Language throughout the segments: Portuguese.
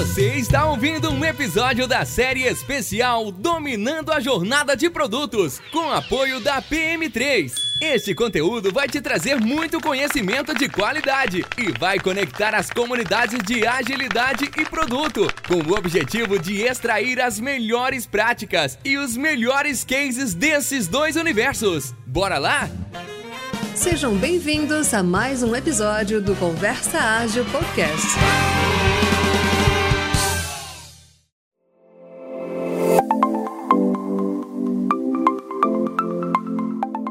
Você está ouvindo um episódio da série especial Dominando a Jornada de Produtos, com apoio da PM3. Este conteúdo vai te trazer muito conhecimento de qualidade e vai conectar as comunidades de agilidade e produto, com o objetivo de extrair as melhores práticas e os melhores cases desses dois universos. Bora lá? Sejam bem-vindos a mais um episódio do Conversa Ágil Podcast.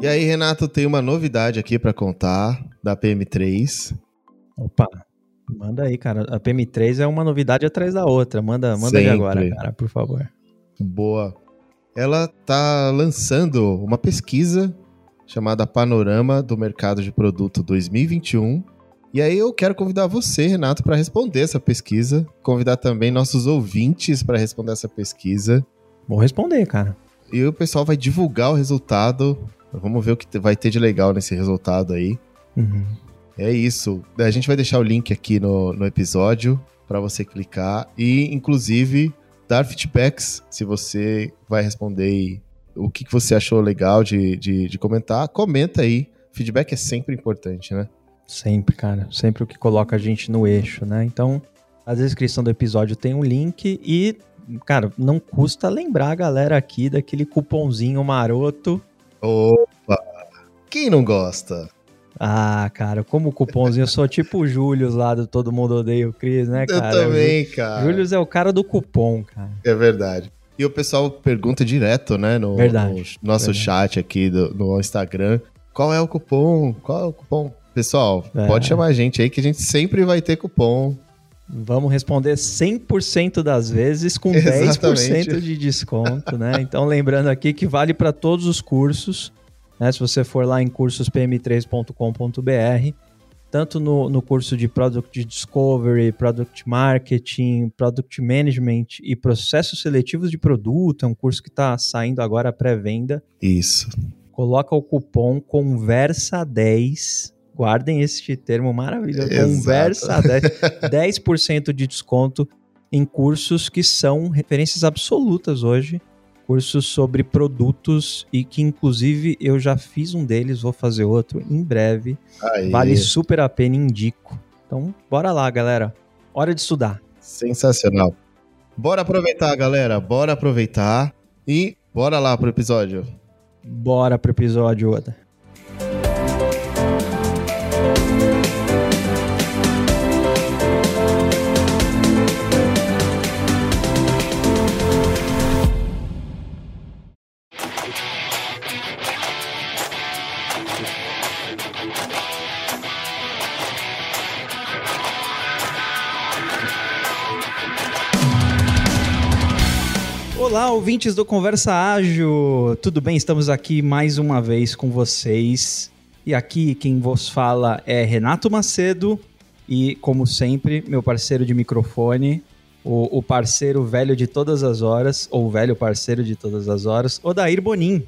E aí, Renato, tem uma novidade aqui para contar da PM3. Opa, manda aí, cara. A PM3 é uma novidade atrás da outra. Manda, manda aí agora, cara, por favor. Boa. Ela tá lançando uma pesquisa chamada Panorama do Mercado de Produto 2021. E aí eu quero convidar você, Renato, para responder essa pesquisa, convidar também nossos ouvintes para responder essa pesquisa. Vou responder, cara. E o pessoal vai divulgar o resultado Vamos ver o que vai ter de legal nesse resultado aí. Uhum. É isso. A gente vai deixar o link aqui no, no episódio para você clicar e, inclusive, dar feedbacks se você vai responder o que, que você achou legal de, de, de comentar. Comenta aí. Feedback é sempre importante, né? Sempre, cara. Sempre o que coloca a gente no eixo, né? Então, a descrição do episódio tem um link e, cara, não custa lembrar a galera aqui daquele cupomzinho maroto Opa! Quem não gosta? Ah, cara, como cupomzinho, eu sou tipo o Július lá do Todo Mundo Odeia o Cris, né, cara? Eu também, cara. Július é o cara do cupom, cara. É verdade. E o pessoal pergunta direto, né, no, verdade, no nosso verdade. chat aqui do, no Instagram, qual é o cupom? Qual é o cupom? Pessoal, é. pode chamar a gente aí que a gente sempre vai ter cupom. Vamos responder 100% das vezes com Exatamente. 10% de desconto, né? Então, lembrando aqui que vale para todos os cursos, né? Se você for lá em cursospm3.com.br, tanto no, no curso de Product Discovery, Product Marketing, Product Management e Processos Seletivos de Produto, é um curso que está saindo agora pré-venda. Isso. Coloca o cupom CONVERSA10 Guardem este termo maravilhoso. Exato. Conversa 10%, 10 de desconto em cursos que são referências absolutas hoje. Cursos sobre produtos e que, inclusive, eu já fiz um deles, vou fazer outro em breve. Aí. Vale super a pena, indico. Então, bora lá, galera. Hora de estudar. Sensacional. Bora aproveitar, galera. Bora aproveitar. E bora lá pro episódio. Bora pro episódio, Oda. Olá, ouvintes do Conversa Ágil! Tudo bem? Estamos aqui mais uma vez com vocês. E aqui quem vos fala é Renato Macedo e, como sempre, meu parceiro de microfone, o, o parceiro velho de todas as horas, ou velho parceiro de todas as horas, Odair Bonin.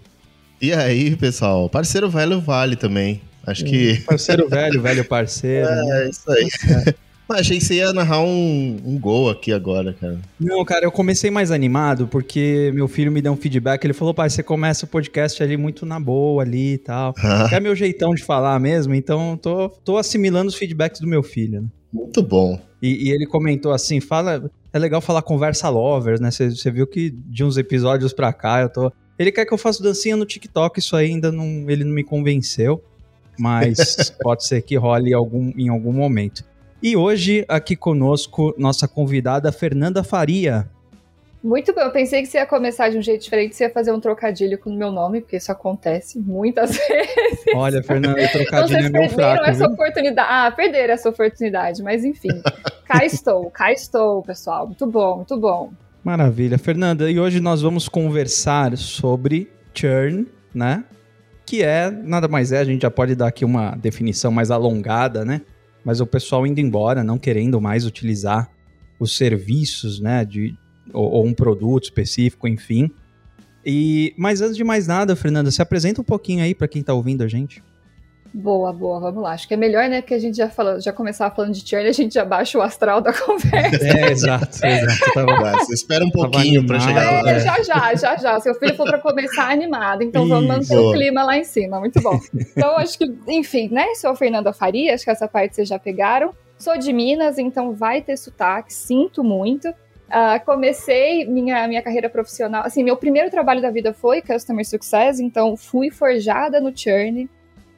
E aí, pessoal? Parceiro velho vale também. Acho que. Parceiro velho, velho parceiro. É, né? isso aí. É. achei que você ia narrar um, um gol aqui agora, cara. Não, cara, eu comecei mais animado porque meu filho me deu um feedback. Ele falou, pai, você começa o podcast ali muito na boa ali e tal. Ah. É meu jeitão de falar mesmo, então tô, tô assimilando os feedbacks do meu filho. Né? Muito bom. E, e, ele comentou assim, fala, é legal falar conversa lovers, né? Você viu que de uns episódios pra cá eu tô... Ele quer que eu faça dancinha no TikTok, isso aí ainda não, ele não me convenceu, mas pode ser que role algum, em algum momento. E hoje, aqui conosco, nossa convidada Fernanda Faria. Muito bom. Eu pensei que você ia começar de um jeito diferente, você ia fazer um trocadilho com o meu nome, porque isso acontece muitas vezes. Olha, Fernanda, o trocadilho é meu fraco. essa viu? oportunidade. Ah, perderam essa oportunidade, mas enfim. cá estou, cá estou, pessoal. Muito bom, muito bom. Maravilha. Fernanda, e hoje nós vamos conversar sobre churn, né? Que é, nada mais é, a gente já pode dar aqui uma definição mais alongada, né? Mas o pessoal indo embora, não querendo mais utilizar os serviços, né, de, ou, ou um produto específico, enfim. E, mas antes de mais nada, Fernanda, se apresenta um pouquinho aí para quem está ouvindo a gente. Boa, boa, vamos lá. Acho que é melhor, né? Porque a gente já falou, já começava falando de churn, a gente já baixa o astral da conversa. É, exato, exato. Tava... Você espera um pouquinho para chegar. É, já, já, já, já. Seu filho for para começar animado, então vamos manter o clima lá em cima. Muito bom. Então, acho que, enfim, né? Sou Fernanda Faria, acho que essa parte vocês já pegaram. Sou de Minas, então vai ter sotaque, sinto muito. Uh, comecei minha, minha carreira profissional. Assim, meu primeiro trabalho da vida foi Customer Success, então fui forjada no Churn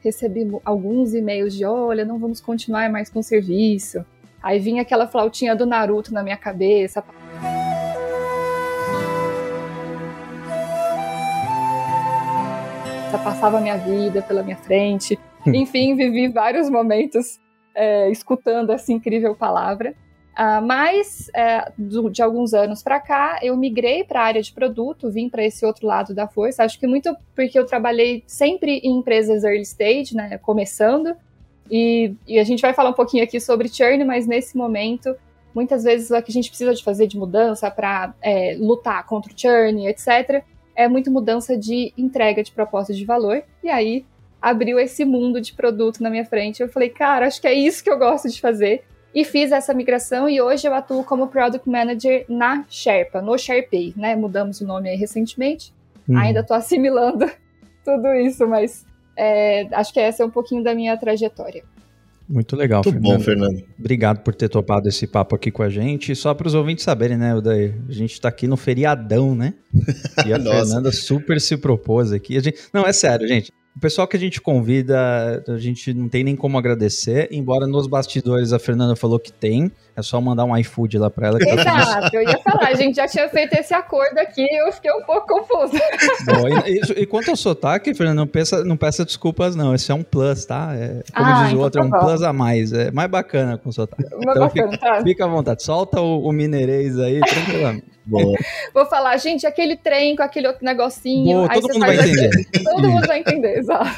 recebi alguns e-mails de olha, não vamos continuar mais com o serviço. Aí vinha aquela flautinha do Naruto na minha cabeça. Passava a minha vida pela minha frente. Enfim, vivi vários momentos é, escutando essa incrível palavra. Uh, mas é, do, de alguns anos para cá, eu migrei para a área de produto, vim para esse outro lado da força. Acho que muito porque eu trabalhei sempre em empresas early stage, né, começando. E, e a gente vai falar um pouquinho aqui sobre churn, mas nesse momento, muitas vezes o que a gente precisa de fazer de mudança para é, lutar contra o churn, etc., é muito mudança de entrega de proposta de valor. E aí abriu esse mundo de produto na minha frente. Eu falei, cara, acho que é isso que eu gosto de fazer e fiz essa migração e hoje eu atuo como Product Manager na Sherpa, no SharePay, né? Mudamos o nome aí recentemente. Uhum. Ainda estou assimilando tudo isso, mas é, acho que essa é um pouquinho da minha trajetória. Muito legal, Muito Fernando. bom, Fernando. Obrigado por ter topado esse papo aqui com a gente. Só para os ouvintes saberem, né, Uday? A gente está aqui no feriadão, né? E a Fernanda super se propôs aqui. Gente... Não, é sério, gente. O pessoal que a gente convida, a gente não tem nem como agradecer, embora nos bastidores a Fernanda falou que tem. É só mandar um iFood lá pra ela. Que Exato, tá eu ia falar, a gente já tinha feito esse acordo aqui eu fiquei um pouco confusa. Bom, e, e, quanto ao sotaque, Fernanda, não peça, não peça desculpas, não. Esse é um plus, tá? É, como ah, diz o então outro, tá é um bom. plus a mais. É mais bacana com sotaque. Então bacana, fica, tá. fica à vontade, solta o, o mineirês aí, tranquilamente. Boa. Vou falar, gente, aquele trem com aquele outro negocinho. Boa, todo mundo vai entender. todo mundo vai entender, exato.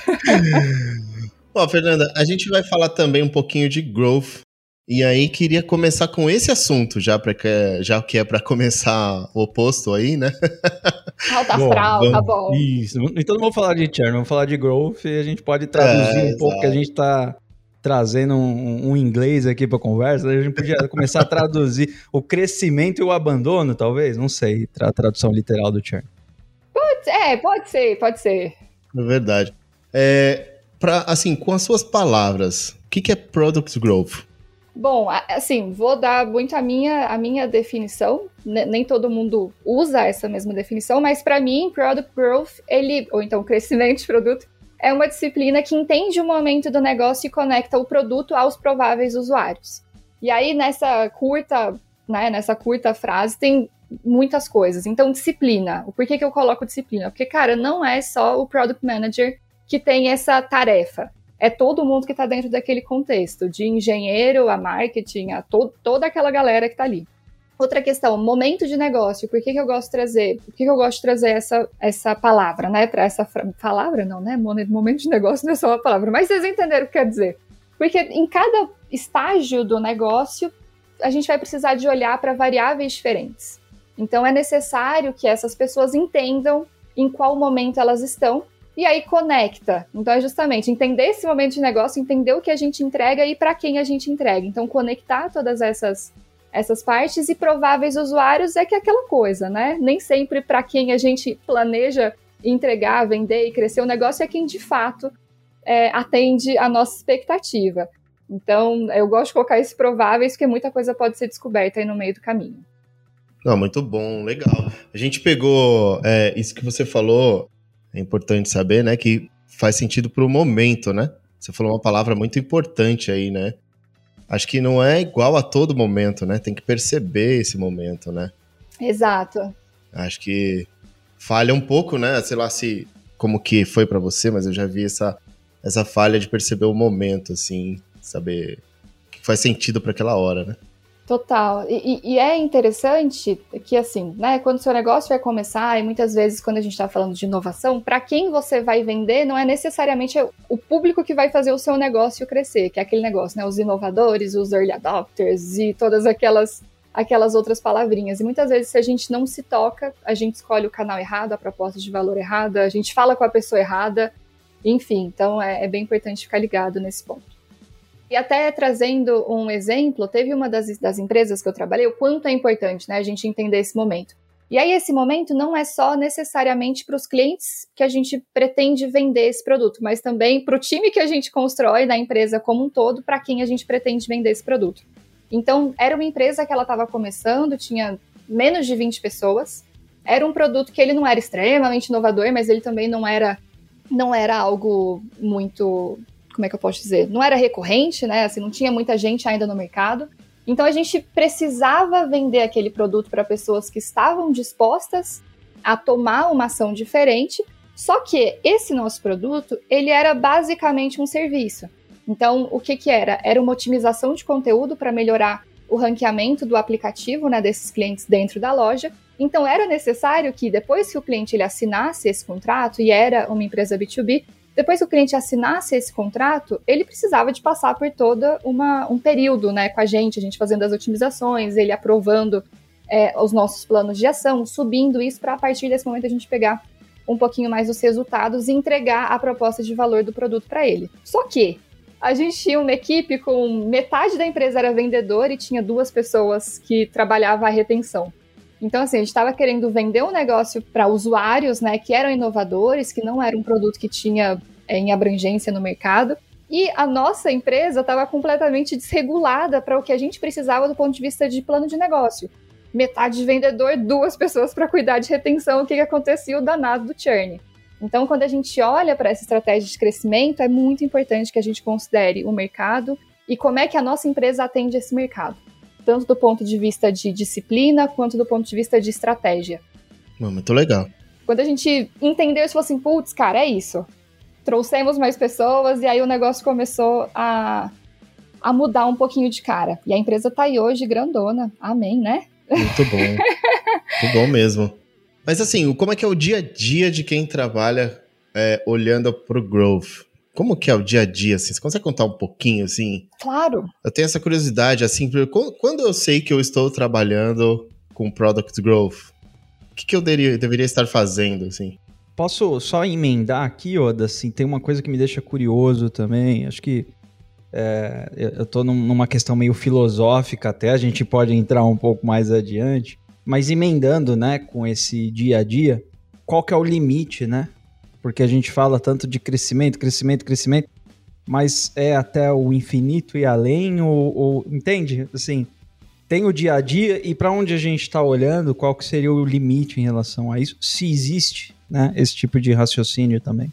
Ó, Fernanda, a gente vai falar também um pouquinho de growth. E aí queria começar com esse assunto, já, pra que, já que é para começar o oposto aí, né? Alta astral, tá bom. Isso. Então não vamos falar de churn, vamos falar de growth e a gente pode traduzir é, um pouco que a gente tá trazendo um, um inglês aqui para conversa, a gente podia começar a traduzir o crescimento e o abandono, talvez, não sei, a tradução literal do churn. Pode, é, pode ser, pode ser. É verdade. É, pra, assim, com as suas palavras, o que, que é Product Growth? Bom, assim, vou dar muito a minha, a minha definição. Nem todo mundo usa essa mesma definição, mas para mim, Product Growth, ele, ou então crescimento de produto, é uma disciplina que entende o momento do negócio e conecta o produto aos prováveis usuários. E aí, nessa curta, né, nessa curta frase, tem muitas coisas. Então, disciplina. Por que, que eu coloco disciplina? Porque, cara, não é só o Product Manager que tem essa tarefa. É todo mundo que está dentro daquele contexto, de engenheiro a marketing, a to toda aquela galera que está ali. Outra questão, momento de negócio. Por que, que eu gosto de trazer? Por que, que eu gosto de trazer essa, essa palavra, né? Para essa palavra, não, né? Momento de negócio não é só uma palavra, mas vocês entenderam o que quer dizer. Porque em cada estágio do negócio, a gente vai precisar de olhar para variáveis diferentes. Então é necessário que essas pessoas entendam em qual momento elas estão e aí conecta. Então é justamente entender esse momento de negócio, entender o que a gente entrega e para quem a gente entrega. Então conectar todas essas essas partes e prováveis usuários é que é aquela coisa, né? Nem sempre para quem a gente planeja entregar, vender e crescer o negócio é quem de fato é, atende a nossa expectativa. Então, eu gosto de colocar esses prováveis, porque muita coisa pode ser descoberta aí no meio do caminho. Não, muito bom, legal. A gente pegou é, isso que você falou, é importante saber, né? Que faz sentido para o momento, né? Você falou uma palavra muito importante aí, né? Acho que não é igual a todo momento, né? Tem que perceber esse momento, né? Exato. Acho que falha um pouco, né? Sei lá se como que foi para você, mas eu já vi essa essa falha de perceber o momento, assim, saber o que faz sentido para aquela hora, né? Total. E, e, é interessante que, assim, né, quando o seu negócio vai começar, e muitas vezes quando a gente está falando de inovação, para quem você vai vender não é necessariamente o público que vai fazer o seu negócio crescer, que é aquele negócio, né, os inovadores, os early adopters e todas aquelas, aquelas outras palavrinhas. E muitas vezes, se a gente não se toca, a gente escolhe o canal errado, a proposta de valor errada, a gente fala com a pessoa errada, Enfim, então é, é bem importante ficar ligado nesse ponto. E até trazendo um exemplo, teve uma das, das empresas que eu trabalhei, o quanto é importante né, a gente entender esse momento. E aí, esse momento não é só necessariamente para os clientes que a gente pretende vender esse produto, mas também para o time que a gente constrói da empresa como um todo, para quem a gente pretende vender esse produto. Então, era uma empresa que ela estava começando, tinha menos de 20 pessoas. Era um produto que ele não era extremamente inovador, mas ele também não era não era algo muito, como é que eu posso dizer? Não era recorrente, né? Assim, não tinha muita gente ainda no mercado. Então a gente precisava vender aquele produto para pessoas que estavam dispostas a tomar uma ação diferente. Só que esse nosso produto, ele era basicamente um serviço. Então, o que que era? Era uma otimização de conteúdo para melhorar o ranqueamento do aplicativo, né, desses clientes dentro da loja. Então, era necessário que depois que o cliente ele assinasse esse contrato e era uma empresa B2B, depois que o cliente assinasse esse contrato, ele precisava de passar por todo uma, um período né, com a gente, a gente fazendo as otimizações, ele aprovando é, os nossos planos de ação, subindo isso para a partir desse momento a gente pegar um pouquinho mais os resultados e entregar a proposta de valor do produto para ele. Só que a gente tinha uma equipe com metade da empresa era vendedor e tinha duas pessoas que trabalhavam a retenção. Então, assim, a gente estava querendo vender um negócio para usuários, né, que eram inovadores, que não era um produto que tinha é, em abrangência no mercado. E a nossa empresa estava completamente desregulada para o que a gente precisava do ponto de vista de plano de negócio. Metade de vendedor, duas pessoas para cuidar de retenção, o que, que acontecia o danado do churn. Então, quando a gente olha para essa estratégia de crescimento, é muito importante que a gente considere o mercado e como é que a nossa empresa atende esse mercado tanto do ponto de vista de disciplina quanto do ponto de vista de estratégia. Muito legal. Quando a gente entendeu isso, falou assim, putz, cara, é isso. Trouxemos mais pessoas e aí o negócio começou a, a mudar um pouquinho de cara. E a empresa tá aí hoje grandona. Amém, né? Muito bom. Muito bom mesmo. Mas assim, como é que é o dia a dia de quem trabalha é, olhando para o growth? Como que é o dia a dia, assim? Você consegue contar um pouquinho, assim? Claro. Eu tenho essa curiosidade, assim, quando eu sei que eu estou trabalhando com Product Growth, o que, que eu deveria, deveria estar fazendo, assim? Posso só emendar aqui, Oda, assim, tem uma coisa que me deixa curioso também, acho que é, eu estou numa questão meio filosófica até, a gente pode entrar um pouco mais adiante, mas emendando, né, com esse dia a dia, qual que é o limite, né, porque a gente fala tanto de crescimento, crescimento, crescimento, mas é até o infinito e além, ou, ou entende? Assim, tem o dia a dia e para onde a gente está olhando, qual que seria o limite em relação a isso, se existe, né, esse tipo de raciocínio também.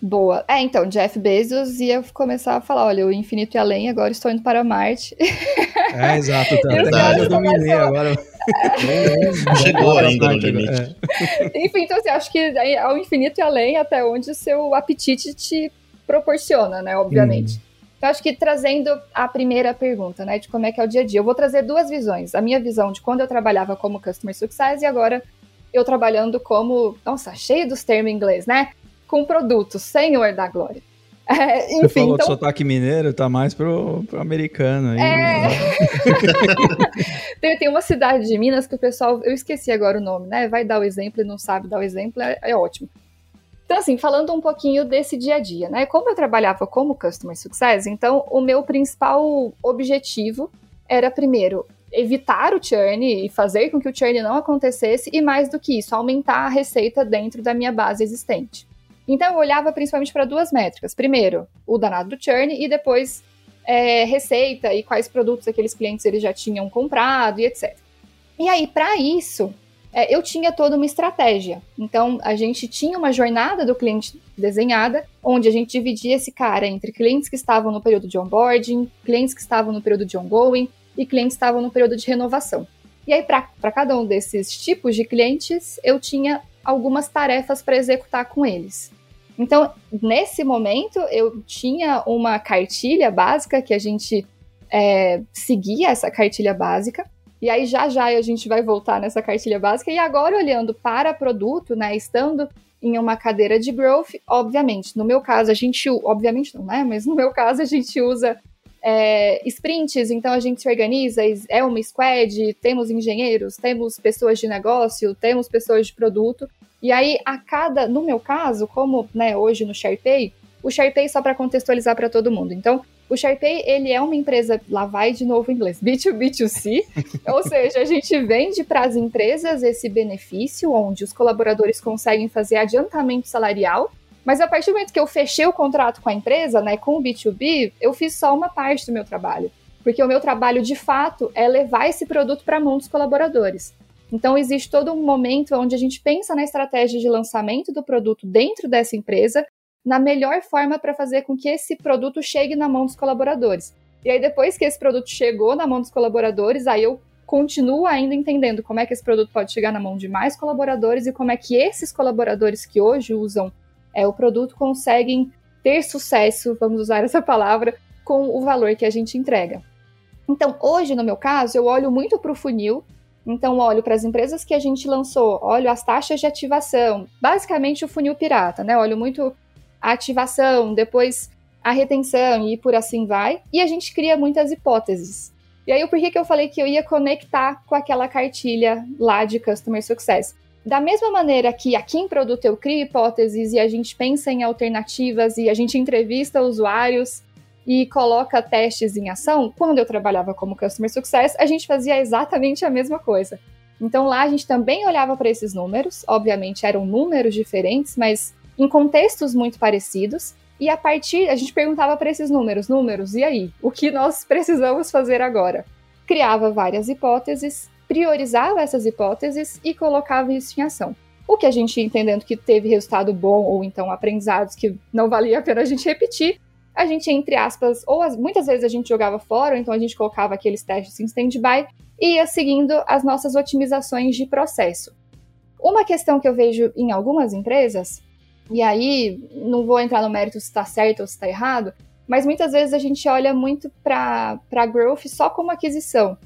Boa. É, então, Jeff Bezos ia começar a falar, olha, o infinito e além, agora estou indo para Marte. É, exato. Tá, verdade, eu dominei agora. Chegou ainda no limite. É. Enfim, então assim, acho que ao infinito e além, até onde o seu apetite te proporciona, né? Obviamente. Hum. Então, acho que trazendo a primeira pergunta, né, de como é que é o dia a dia, eu vou trazer duas visões. A minha visão de quando eu trabalhava como Customer Success e agora eu trabalhando como, nossa, cheio dos termos em inglês, né? Com produtos, Senhor da Glória. É, enfim, Você falou então... que sotaque mineiro tá mais pro, pro americano aí. É... Né? tem, tem uma cidade de Minas que o pessoal, eu esqueci agora o nome, né? Vai dar o exemplo e não sabe dar o exemplo, é, é ótimo. Então, assim, falando um pouquinho desse dia a dia, né? Como eu trabalhava como Customer Success, então o meu principal objetivo era, primeiro, evitar o churn e fazer com que o churn não acontecesse, e mais do que isso, aumentar a receita dentro da minha base existente. Então eu olhava principalmente para duas métricas. Primeiro, o danado do churn e depois é, receita e quais produtos aqueles clientes eles já tinham comprado e etc. E aí, para isso, é, eu tinha toda uma estratégia. Então, a gente tinha uma jornada do cliente desenhada, onde a gente dividia esse cara entre clientes que estavam no período de onboarding, clientes que estavam no período de ongoing e clientes que estavam no período de renovação. E aí, para cada um desses tipos de clientes, eu tinha algumas tarefas para executar com eles. Então, nesse momento, eu tinha uma cartilha básica que a gente é, seguia essa cartilha básica. E aí, já já a gente vai voltar nessa cartilha básica. E agora, olhando para produto, né, estando em uma cadeira de growth, obviamente, no meu caso, a gente, obviamente não, né, mas no meu caso, a gente usa é, sprints, então a gente se organiza, é uma squad, temos engenheiros, temos pessoas de negócio, temos pessoas de produto, E aí, a cada, no meu caso, como né, hoje no SharePay, o SharePay só para contextualizar para todo mundo. Então, o SharePay, ele é uma empresa, lá vai de novo em inglês, B2B2C, ou seja, a gente vende para as empresas esse benefício, onde os colaboradores conseguem fazer adiantamento salarial, mas a partir do momento que eu fechei o contrato com a empresa, né, com o B2B, eu fiz só uma parte do meu trabalho. Porque o meu trabalho, de fato, é levar esse produto para a mão dos colaboradores. Então, existe todo um momento onde a gente pensa na estratégia de lançamento do produto dentro dessa empresa, na melhor forma para fazer com que esse produto chegue na mão dos colaboradores. E aí, depois que esse produto chegou na mão dos colaboradores, aí eu continuo ainda entendendo como é que esse produto pode chegar na mão de mais colaboradores e como é que esses colaboradores que hoje usam é, o produto conseguem ter sucesso, vamos usar essa palavra, com o valor que a gente entrega. Então, hoje, no meu caso, eu olho muito para o funil. Então, olho para as empresas que a gente lançou, olho as taxas de ativação, basicamente o funil pirata, né? Olho muito a ativação, depois a retenção e por assim vai. E a gente cria muitas hipóteses. E aí, por que, que eu falei que eu ia conectar com aquela cartilha lá de Customer Success? Da mesma maneira que aqui em produto eu crio hipóteses e a gente pensa em alternativas e a gente entrevista usuários e coloca testes em ação, quando eu trabalhava como Customer Success, a gente fazia exatamente a mesma coisa. Então lá a gente também olhava para esses números, obviamente eram números diferentes, mas em contextos muito parecidos, e a partir a gente perguntava para esses números, números, e aí, o que nós precisamos fazer agora? Criava várias hipóteses priorizava essas hipóteses e colocava isso em ação. O que a gente entendendo que teve resultado bom ou então aprendizados que não valia a pena a gente repetir, a gente, entre aspas, ou as, muitas vezes a gente jogava fora, ou então a gente colocava aqueles testes em stand-by e ia seguindo as nossas otimizações de processo. Uma questão que eu vejo em algumas empresas, e aí não vou entrar no mérito se está certo ou se está errado, mas muitas vezes a gente olha muito para growth só como aquisição.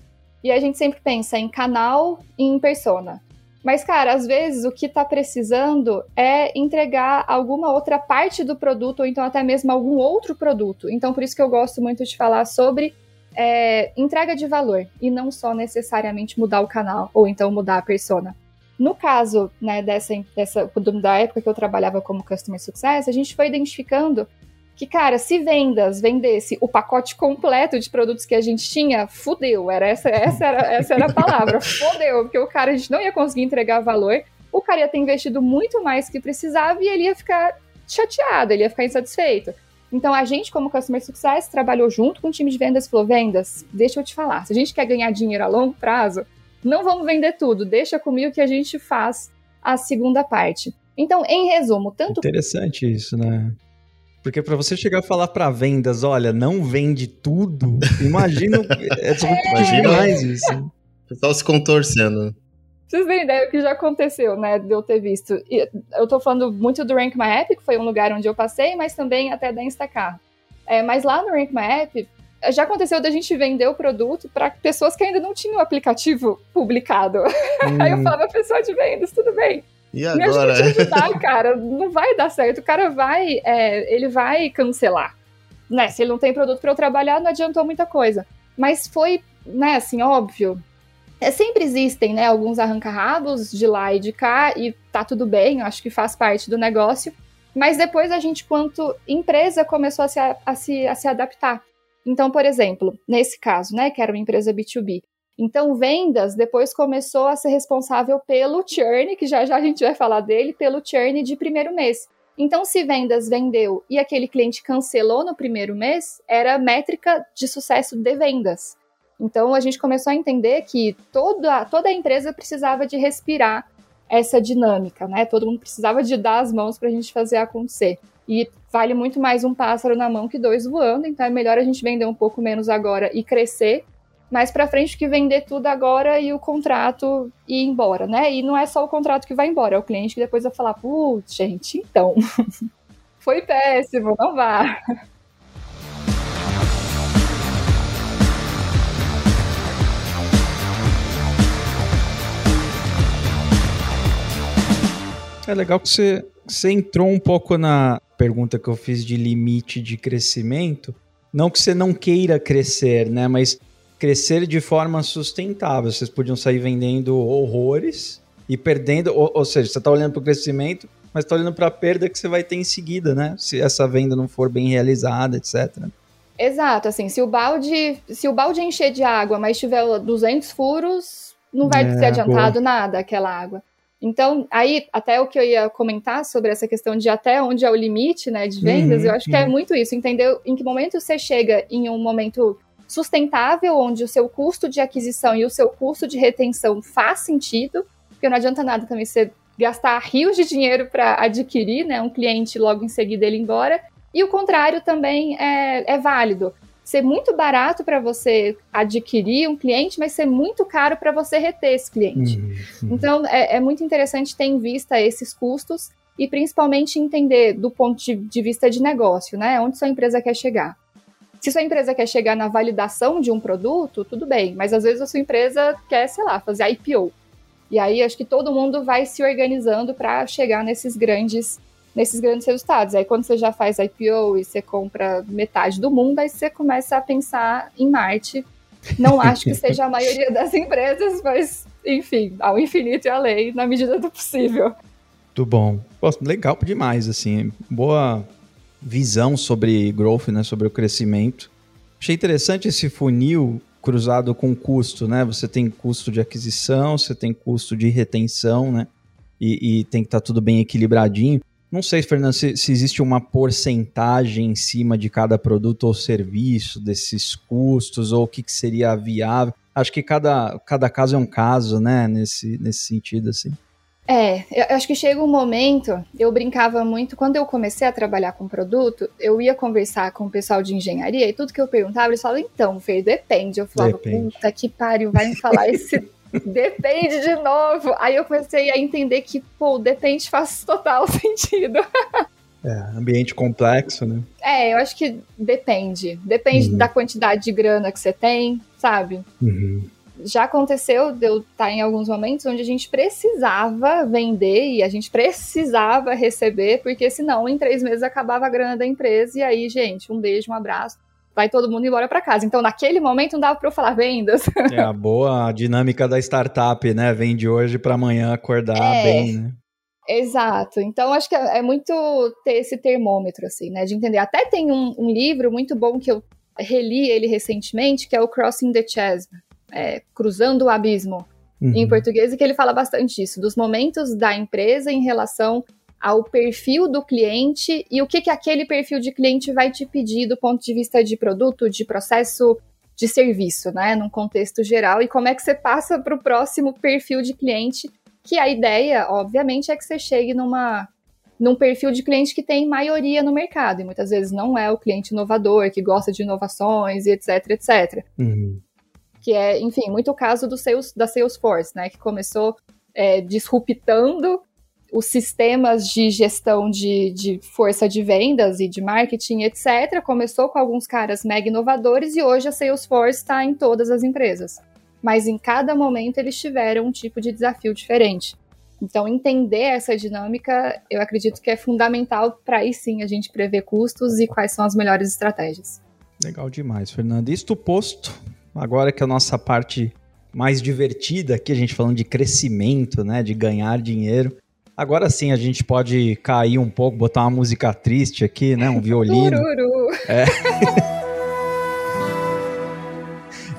E a gente sempre pensa em canal e em persona. Mas, cara, às vezes o que está precisando é entregar alguma outra parte do produto, ou então até mesmo algum outro produto. Então, por isso que eu gosto muito de falar sobre é, entrega de valor e não só necessariamente mudar o canal ou então mudar a persona. No caso né, dessa, dessa, da época que eu trabalhava como Customer Success, a gente foi identificando que, cara, se vendas vendesse o pacote completo de produtos que a gente tinha, fudeu. Era essa, essa, era, essa era a palavra, fudeu, porque o cara a gente não ia conseguir entregar valor, o cara ia ter investido muito mais que precisava e ele ia ficar chateado, ele ia ficar insatisfeito. Então a gente, como Customer Success, trabalhou junto com o time de vendas e falou: vendas, deixa eu te falar, se a gente quer ganhar dinheiro a longo prazo, não vamos vender tudo, deixa comigo que a gente faz a segunda parte. Então, em resumo, tanto. Interessante isso, né? Porque para você chegar a falar para vendas, olha, não vende tudo, imagino, é disruptivo demais isso. O pessoal se contorcendo. Vocês têm ideia do que já aconteceu, né, de eu ter visto. Eu tô falando muito do Rank My App, que foi um lugar onde eu passei, mas também até da Instacar. É, mas lá no Rank My App, já aconteceu da gente vender o produto para pessoas que ainda não tinham o aplicativo publicado. Hum. Aí eu hum. falava, pessoal de vendas, tudo bem. E agora? Me ajuda ajudar, cara. Não vai dar certo. O cara vai, é, ele vai cancelar. Né? Se ele não tem produto para eu trabalhar, não adiantou muita coisa. Mas foi, né, assim, óbvio. É, sempre existem, né, alguns arranca-rabos de lá e de cá, e tá tudo bem, eu acho que faz parte do negócio. Mas depois a gente, quanto empresa, começou a se, a se, a se adaptar. Então, por exemplo, nesse caso, né, que era uma empresa B2B, então, vendas depois começou a ser responsável pelo churn, que já já a gente vai falar dele, pelo churn de primeiro mês. Então, se vendas vendeu e aquele cliente cancelou no primeiro mês, era métrica de sucesso de vendas. Então, a gente começou a entender que toda, toda a empresa precisava de respirar essa dinâmica, né? Todo mundo precisava de dar as mãos para a gente fazer acontecer. E vale muito mais um pássaro na mão que dois voando, então é melhor a gente vender um pouco menos agora e crescer mais para frente que vender tudo agora e o contrato ir embora, né? E não é só o contrato que vai embora, é o cliente que depois vai falar, putz, gente, então, foi péssimo, não vá. É legal que você, você entrou um pouco na pergunta que eu fiz de limite de crescimento. Não que você não queira crescer, né? Mas crescer de forma sustentável. Vocês podiam sair vendendo horrores e perdendo, ou, ou seja, você está olhando para o crescimento, mas está olhando para a perda que você vai ter em seguida, né? Se essa venda não for bem realizada, etc. Exato, assim, se o balde, se o balde encher de água, mas tiver 200 furos, não vai é, ser adiantado boa. nada aquela água. Então, aí, até o que eu ia comentar sobre essa questão de até onde é o limite, né, de vendas, uhum, eu acho que é uhum. é muito isso, entender em que momento você chega em um momento sustentável, onde o seu custo de aquisição e o seu custo de retenção faz sentido, porque não adianta nada também você gastar rios de dinheiro para adquirir né, um cliente logo em seguida ele embora. E o contrário também é, é válido. Ser muito barato para você adquirir um cliente, mas ser muito caro para você reter esse cliente. Uhum, uhum. Então, é, é, muito interessante ter em vista esses custos e principalmente entender do ponto de, de vista de negócio, né? Onde sua empresa quer chegar. Se sua empresa quer chegar na validação de um produto, tudo bem, mas às vezes a sua empresa quer, sei lá, fazer IPO. E aí acho que todo mundo vai se organizando para chegar nesses grandes nesses grandes resultados. Aí quando você já faz IPO e você compra metade do mundo, aí você começa a pensar em Marte. Não acho que seja a maioria das empresas, mas enfim, ao infinito e além, na medida do possível. Muito bom. Pô, legal demais, assim. Boa visão sobre growth, né, sobre o crescimento. Achei interessante esse funil cruzado com custo, né? Você tem custo de aquisição, você tem custo de retenção, né? E, e tem que estar tá tudo bem equilibradinho. Não sei, Fernando, se, se, existe uma porcentagem em cima de cada produto ou serviço desses custos, ou o que, que seria viável. Acho que cada, cada caso é um caso, né? Nesse, nesse sentido, assim. É, eu acho que chega um momento, eu brincava muito, quando eu comecei a trabalhar com produto, eu ia conversar com o pessoal de engenharia e tudo que eu perguntava, eles falavam, então, Fê, depende. Eu falava, depende. puta que pariu, vai me falar esse depende de novo. Aí eu comecei a entender que, pô, depende faz total sentido. É, ambiente complexo, né? É, eu acho que depende. Depende uhum. da quantidade de grana que você tem, sabe? Uhum já aconteceu de eu estar em alguns momentos onde a gente precisava vender e a gente precisava receber, porque senão em três meses acabava a grana da empresa e aí, gente, um beijo, um abraço. Vai todo mundo embora para casa. Então, naquele momento, não dava para eu falar vendas. É a boa dinâmica da startup, né? Vende hoje para amanhã acordar é, bem, né? Exato. Então, acho que é, é, muito ter esse termômetro, assim, né? De entender. Até tem um, um livro muito bom que eu reli ele recentemente, que é o Crossing the Chasm, é, Cruzando o Abismo, uhum. em português, e que ele fala bastante isso, dos momentos da empresa em relação ao perfil do cliente e o que, que aquele perfil de cliente vai te pedir do ponto de vista de produto, de processo, de serviço, né, num contexto geral, e como é que você passa para o próximo perfil de cliente, que a ideia, obviamente, é que você chegue numa num perfil de cliente que tem maioria no mercado, e muitas vezes não é o cliente inovador, que gosta de inovações e etc, etc. Uhum que é, enfim, muito o caso do Sales, da Salesforce, né, que começou é, disruptando os sistemas de gestão de, de, força de vendas e de marketing, etc. Começou com alguns caras mega inovadores e hoje a Salesforce está em todas as empresas. Mas em cada momento eles tiveram um tipo de desafio diferente. Então, entender essa dinâmica, eu acredito que é fundamental para aí sim a gente prever custos e quais são as melhores estratégias. Legal demais, Fernando. Isto posto, agora que a nossa parte mais divertida aqui, a gente falando de crescimento, né, de ganhar dinheiro. Agora sim a gente pode cair um pouco, botar uma música triste aqui, né, um violino. É.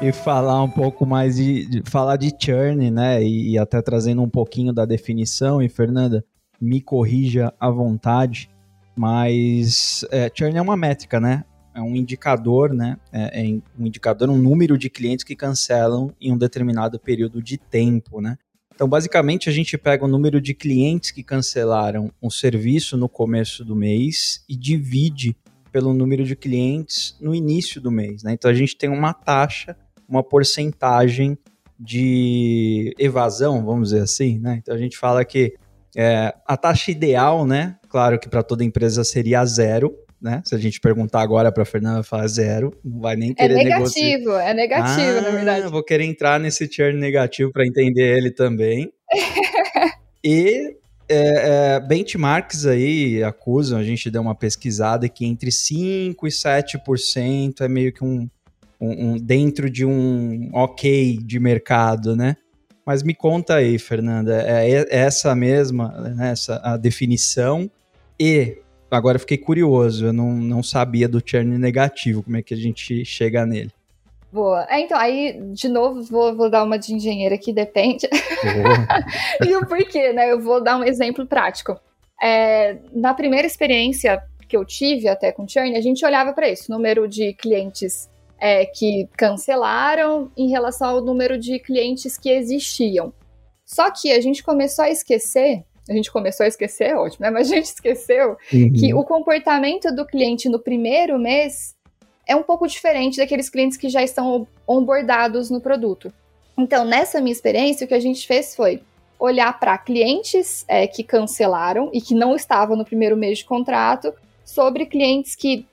e falar um pouco mais de, de falar de churn, né, e, e, até trazendo um pouquinho da definição. E Fernanda, me corrija à vontade, mas é, churn é uma métrica, né? É um indicador, né? É, é, um indicador, um número de clientes que cancelam em um determinado período de tempo, né? Então, basicamente, a gente pega o número de clientes que cancelaram um serviço no começo do mês e divide pelo número de clientes no início do mês, né? Então, a gente tem uma taxa, uma porcentagem de evasão, vamos dizer assim, né? Então, a gente fala que é, a taxa ideal, né? Claro que para toda empresa seria zero, né? Se a gente perguntar agora para Fernanda, falar zero, não vai nem querer É negativo, negociar. é negativo, ah, na verdade. Vou querer entrar nesse churn negativo para entender ele também. e é, é, benchmarks aí acusam, a gente deu uma pesquisada que entre 5 e 7% é meio que um, um, um, dentro de um ok de mercado, né? Mas me conta aí, Fernanda, é, é essa mesma, né, essa a definição e agora fiquei curioso, eu não, não sabia do churn negativo, como é que a gente chega nele. Boa. É, então, aí, de novo, vou, vou dar uma de engenheiro aqui, depende. e o porquê, né? Eu vou dar um exemplo prático. É, na primeira experiência que eu tive até com churn, a gente olhava para isso, número de clientes é, que cancelaram em relação ao número de clientes que existiam. Só que a gente começou a esquecer, a gente começou a esquecer, é ótimo, né? Mas a gente esqueceu uhum. que o comportamento do cliente no primeiro mês é um pouco diferente daqueles clientes que já estão onboardados no produto. Então, nessa minha experiência, o que a gente fez foi olhar para clientes é, que cancelaram e que não estavam no primeiro mês de contrato, sobre clientes que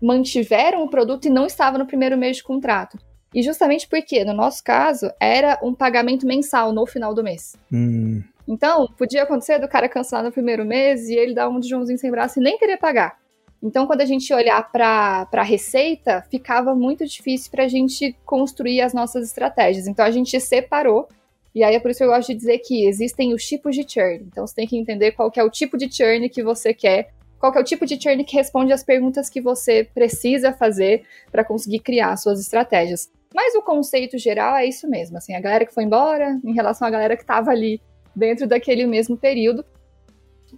mantiveram o produto e não estavam no primeiro mês de contrato. E justamente porque, no nosso caso, era um pagamento mensal no final do mês. Hum. Então, podia acontecer do cara cancelar no primeiro mês e ele dar um de Joãozinho sem braço e nem querer pagar. Então, quando a gente olhar para a receita, ficava muito difícil para a gente construir as nossas estratégias. Então, a gente separou. E aí é por isso que eu gosto de dizer que existem os tipos de churn. Então, você tem que entender qual que é o tipo de churn que você quer, qual que é o tipo de churn que responde às perguntas que você precisa fazer para conseguir criar suas estratégias. Mas o conceito geral é isso mesmo, assim, a galera que foi embora em relação à galera que estava ali dentro daquele mesmo período.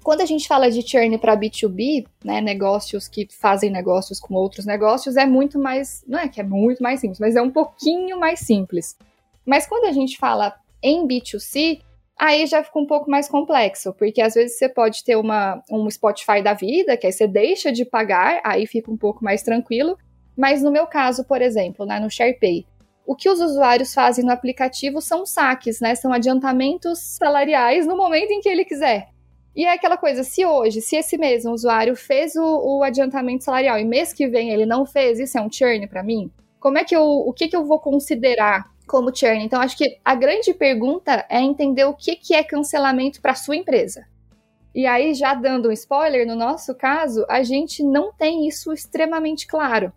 Quando a gente fala de churn para B2B, né, negócios que fazem negócios com outros negócios, é muito mais, não é que é muito mais simples, mas é um pouquinho mais simples. Mas quando a gente fala em B2C, aí já fica um pouco mais complexo, porque às vezes você pode ter uma, um Spotify da vida, que aí você deixa de pagar, aí fica um pouco mais tranquilo. Mas no meu caso, por exemplo, né, no SharePay, o que os usuários fazem no aplicativo são saques, né? São adiantamentos salariais no momento em que ele quiser. E é aquela coisa, se hoje, se esse mesmo usuário fez o, o adiantamento salarial e mês que vem ele não fez, isso é um churn para mim? Como é que eu, o que que eu vou considerar como churn? Então, acho que a grande pergunta é entender o que, que é cancelamento para sua empresa. E aí, já dando um spoiler, no nosso caso, a gente não tem isso extremamente claro.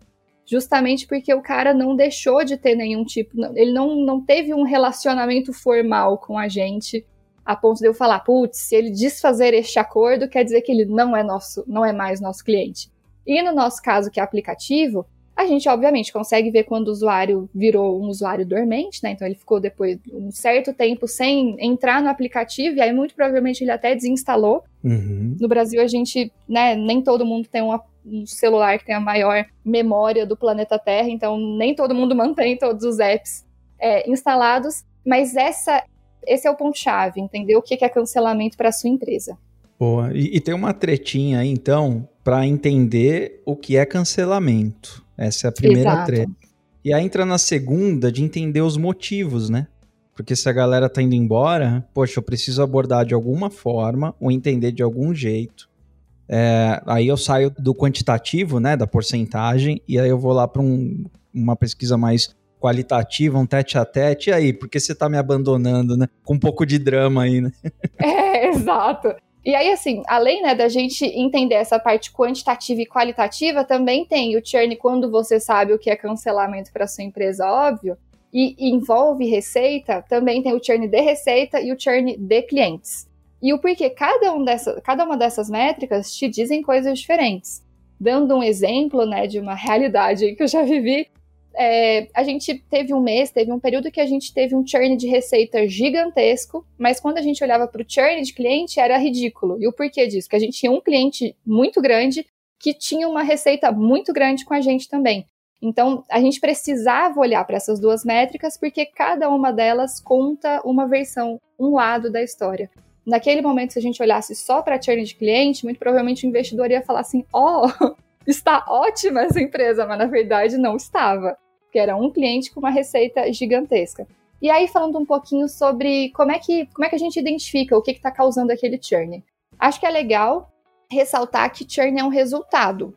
Justamente porque o cara não deixou de ter nenhum tipo, ele não, não teve um relacionamento formal com a gente a ponto de eu falar, putz, se ele desfazer este acordo, quer dizer que ele não é nosso, não é mais nosso cliente. E no nosso caso, que é aplicativo, a gente obviamente consegue ver quando o usuário virou um usuário dormente, né? Então ele ficou depois um certo tempo sem entrar no aplicativo e aí muito provavelmente ele até desinstalou. Uhum. No Brasil a gente, né, nem todo mundo tem uma, um celular que tem a maior memória do planeta Terra, então nem todo mundo mantém todos os apps é, instalados. Mas essa esse é o ponto-chave, entender o que é cancelamento para a sua empresa. Boa. E, e, tem uma tretinha aí, então, para entender o que é cancelamento. Essa é a primeira Exato. treta. E aí entra na segunda de entender os motivos, né? Porque se a galera tá indo embora, poxa, eu preciso abordar de alguma forma ou entender de algum jeito. É, aí eu saio do quantitativo, né, da porcentagem, e aí eu vou lá para um, uma pesquisa mais qualitativa, um tete a tete, e aí, por que você tá me abandonando, né? Com um pouco de drama aí, né? É, exato. E aí, assim, além né, da gente entender essa parte quantitativa e qualitativa, também tem o churn quando você sabe o que é cancelamento para sua empresa, óbvio, e envolve receita, também tem o churn de receita e o churn de clientes. E o porquê cada, um dessa, cada uma dessas métricas te dizem coisas diferentes. Dando um exemplo né, de uma realidade que eu já vivi, é, a gente teve um mês, teve um período que a gente teve um churn de receita gigantesco, mas quando a gente olhava para o churn de cliente era ridículo. E o porquê disso? Que a gente tinha um cliente muito grande que tinha uma receita muito grande com a gente também. Então, a gente precisava olhar para essas duas métricas porque cada uma delas conta uma versão, um lado da história. Naquele momento, se a gente olhasse só para churn de cliente, muito provavelmente o investidor ia falar assim: ó, oh, está ótima essa empresa, mas na verdade não estava, que era um cliente com uma receita gigantesca. E aí falando um pouquinho sobre como é que, como é que a gente identifica o que está causando aquele churn. Acho que é legal ressaltar que churn é um resultado.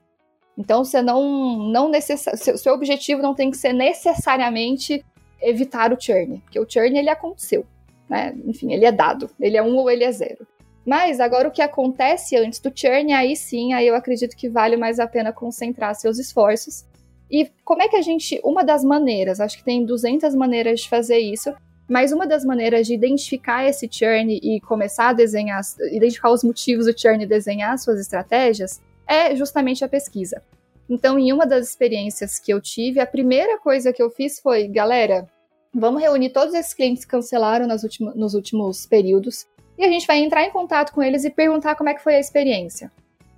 Então você não, não necess... seu, seu objetivo não tem que ser necessariamente evitar o churn, porque o churn ele aconteceu, né? Enfim, ele é dado, ele é um ou ele é zero. Mas agora o que acontece antes do churn, aí sim, aí eu acredito que vale mais a pena concentrar seus esforços. E como é que a gente, uma das maneiras, acho que tem 200 maneiras de fazer isso, Mas uma das maneiras de identificar esse churn e começar a desenhar, identificar os motivos do churn e desenhar suas estratégias é justamente a pesquisa. Então, em uma das experiências que eu tive, a primeira coisa que eu fiz foi, galera, vamos reunir todos esses clientes que cancelaram nos últimos períodos e a gente vai entrar em contato com eles e perguntar como é que foi a experiência.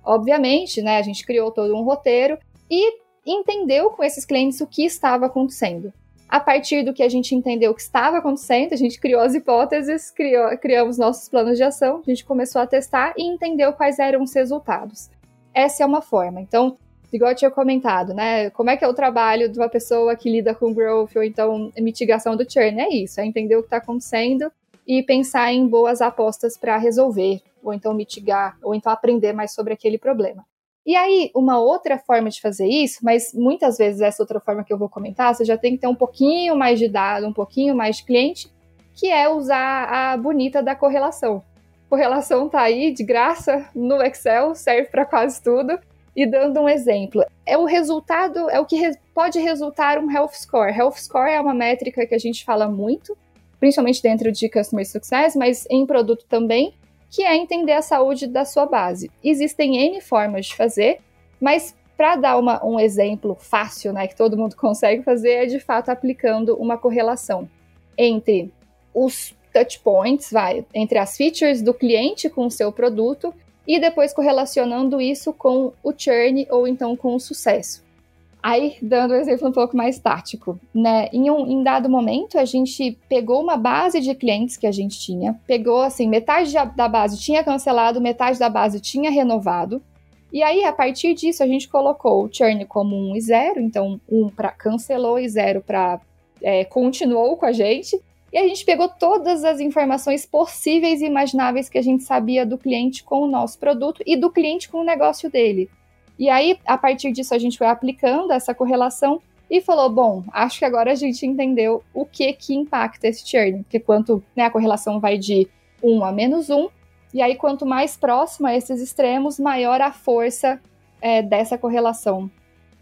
Obviamente, né, a gente criou todo um roteiro e entendeu com esses clientes o que estava acontecendo. A partir do que a gente entendeu o que estava acontecendo, a gente criou as hipóteses, criou, criamos nossos planos de ação, a gente começou a testar e entendeu quais eram os resultados. Essa é uma forma. Então, igual eu tinha comentado, né? Como é que é o trabalho de uma pessoa que lida com growth ou então mitigação do churn? É isso, é entender o que está acontecendo e pensar em boas apostas para resolver, ou então mitigar, ou então aprender mais sobre aquele problema. E aí, uma outra forma de fazer isso, mas muitas vezes essa outra forma que eu vou comentar, você já tem que ter um pouquinho mais de dado, um pouquinho mais de cliente, que é usar a bonita da correlação. Correlação tá aí de graça no Excel, serve para quase tudo. E dando um exemplo, é o resultado, é o que pode resultar um health score. Health score é uma métrica que a gente fala muito, principalmente dentro de customer success, mas em produto também, que é entender a saúde da sua base. Existem N formas de fazer, mas para dar uma, um exemplo fácil, né, que todo mundo consegue fazer, é de fato aplicando uma correlação entre os touch points, vai, entre as features do cliente com o seu produto e depois correlacionando isso com o churn ou então com o sucesso. Aí, dando um exemplo um pouco mais tático, né? Em um em dado momento, a gente pegou uma base de clientes que a gente tinha, pegou assim, metade da base tinha cancelado, metade da base tinha renovado. E aí, a partir disso, a gente colocou o churn como 1 e 0, então 1 para cancelou e 0 para é, continuou com a gente. E a gente pegou todas as informações possíveis e imagináveis que a gente sabia do cliente com o nosso produto e do cliente com o negócio dele. E aí, a partir disso, a gente foi aplicando essa correlação e falou: bom, acho que agora a gente entendeu o que que impacta esse churn, porque quanto né, a correlação vai de 1 a menos 1, e aí quanto mais próximo a esses extremos, maior a força é, dessa correlação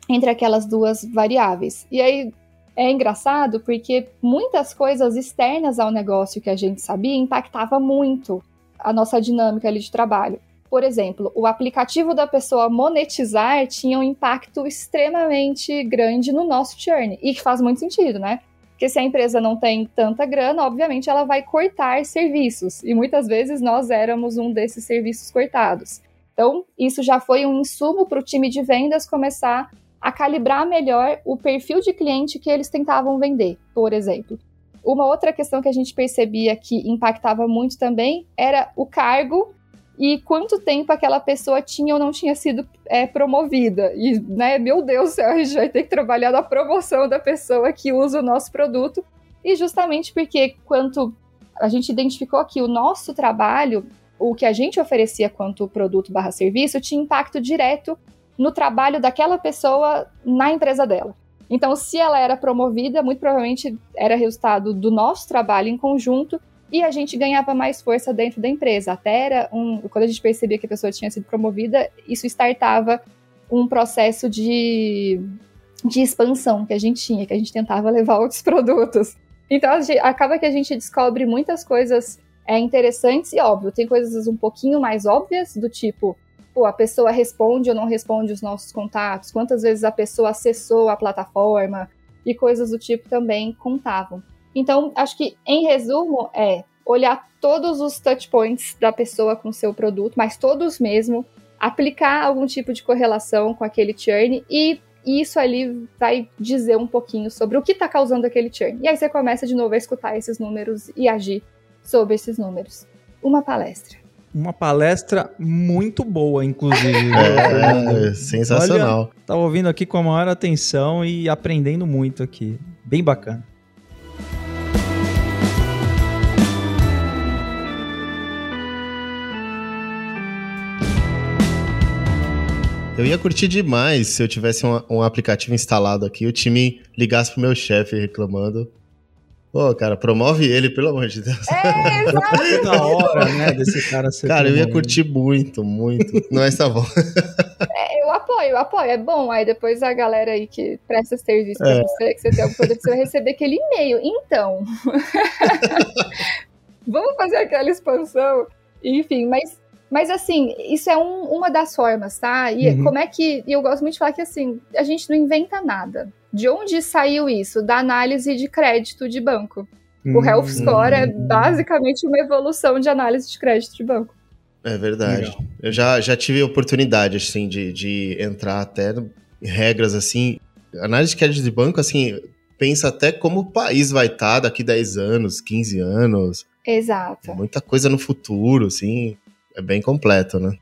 entre aquelas duas variáveis. E aí é engraçado porque muitas coisas externas ao negócio que a gente sabia impactava muito a nossa dinâmica ali de trabalho. Por exemplo, o aplicativo da pessoa monetizar tinha um impacto extremamente grande no nosso churn, e que faz muito sentido, né? Porque se a empresa não tem tanta grana, obviamente ela vai cortar serviços, e muitas vezes nós éramos um desses serviços cortados. Então, isso já foi um insumo para o time de vendas começar a calibrar melhor o perfil de cliente que eles tentavam vender, por exemplo. Uma outra questão que a gente percebia que impactava muito também era o cargo e quanto tempo aquela pessoa tinha ou não tinha sido é, promovida. E, né, meu Deus do céu, a gente vai ter que trabalhar na promoção da pessoa que usa o nosso produto. E justamente porque quanto a gente identificou que o nosso trabalho, o que a gente oferecia quanto produto barra serviço, tinha impacto direto no trabalho daquela pessoa na empresa dela. Então, se ela era promovida, muito provavelmente era resultado do nosso trabalho em conjunto e a gente ganhava mais força dentro da empresa. Até era um, quando a gente percebia que a pessoa tinha sido promovida, isso startava um processo de, de expansão que a gente tinha, que a gente tentava levar outros produtos. Então, gente, acaba que a gente descobre muitas coisas é, interessantes e, óbvio, tem coisas um pouquinho mais óbvias, do tipo, pô, a pessoa responde ou não responde os nossos contatos, quantas vezes a pessoa acessou a plataforma e coisas do tipo também contavam. Então, acho que em resumo é olhar todos os touch points da pessoa com o seu produto, mas todos mesmo, aplicar algum tipo de correlação com aquele churn e isso ali vai dizer um pouquinho sobre o que está causando aquele churn. E aí você começa de novo a escutar esses números e agir sobre esses números. Uma palestra uma palestra muito boa, inclusive. É, é, sensacional. Olha, tava ouvindo aqui com a maior atenção e aprendendo muito aqui. Bem bacana. Eu ia curtir demais se eu tivesse um, um aplicativo instalado aqui, o time ligasse pro meu chefe reclamando Pô, cara, promove ele, pelo amor de Deus. É, exato. da hora, né, desse cara ser Cara, eu ia curtir muito, muito. Não é essa voz. É, eu apoio apoio, apoio, é bom. Aí depois a galera aí que presta serviço pra é. você, que você tem algum produto, você vai receber aquele e-mail. Então, vamos fazer aquela expansão. Enfim, mas, mas assim, isso é um, uma das formas, tá? E uhum. como é que. E eu gosto muito de falar que assim, a gente não inventa nada. De onde saiu isso? Da análise de crédito de banco. O uhum. Health Score é basicamente uma evolução de análise de crédito de banco. É verdade. Legal. Eu já, já tive oportunidade, assim, de, de entrar até em regras, assim. Análise de crédito de banco, assim, pensa até como o país vai estar tá daqui 10 anos, 15 anos. Exato. Muita coisa no futuro, assim. É bem completo, né?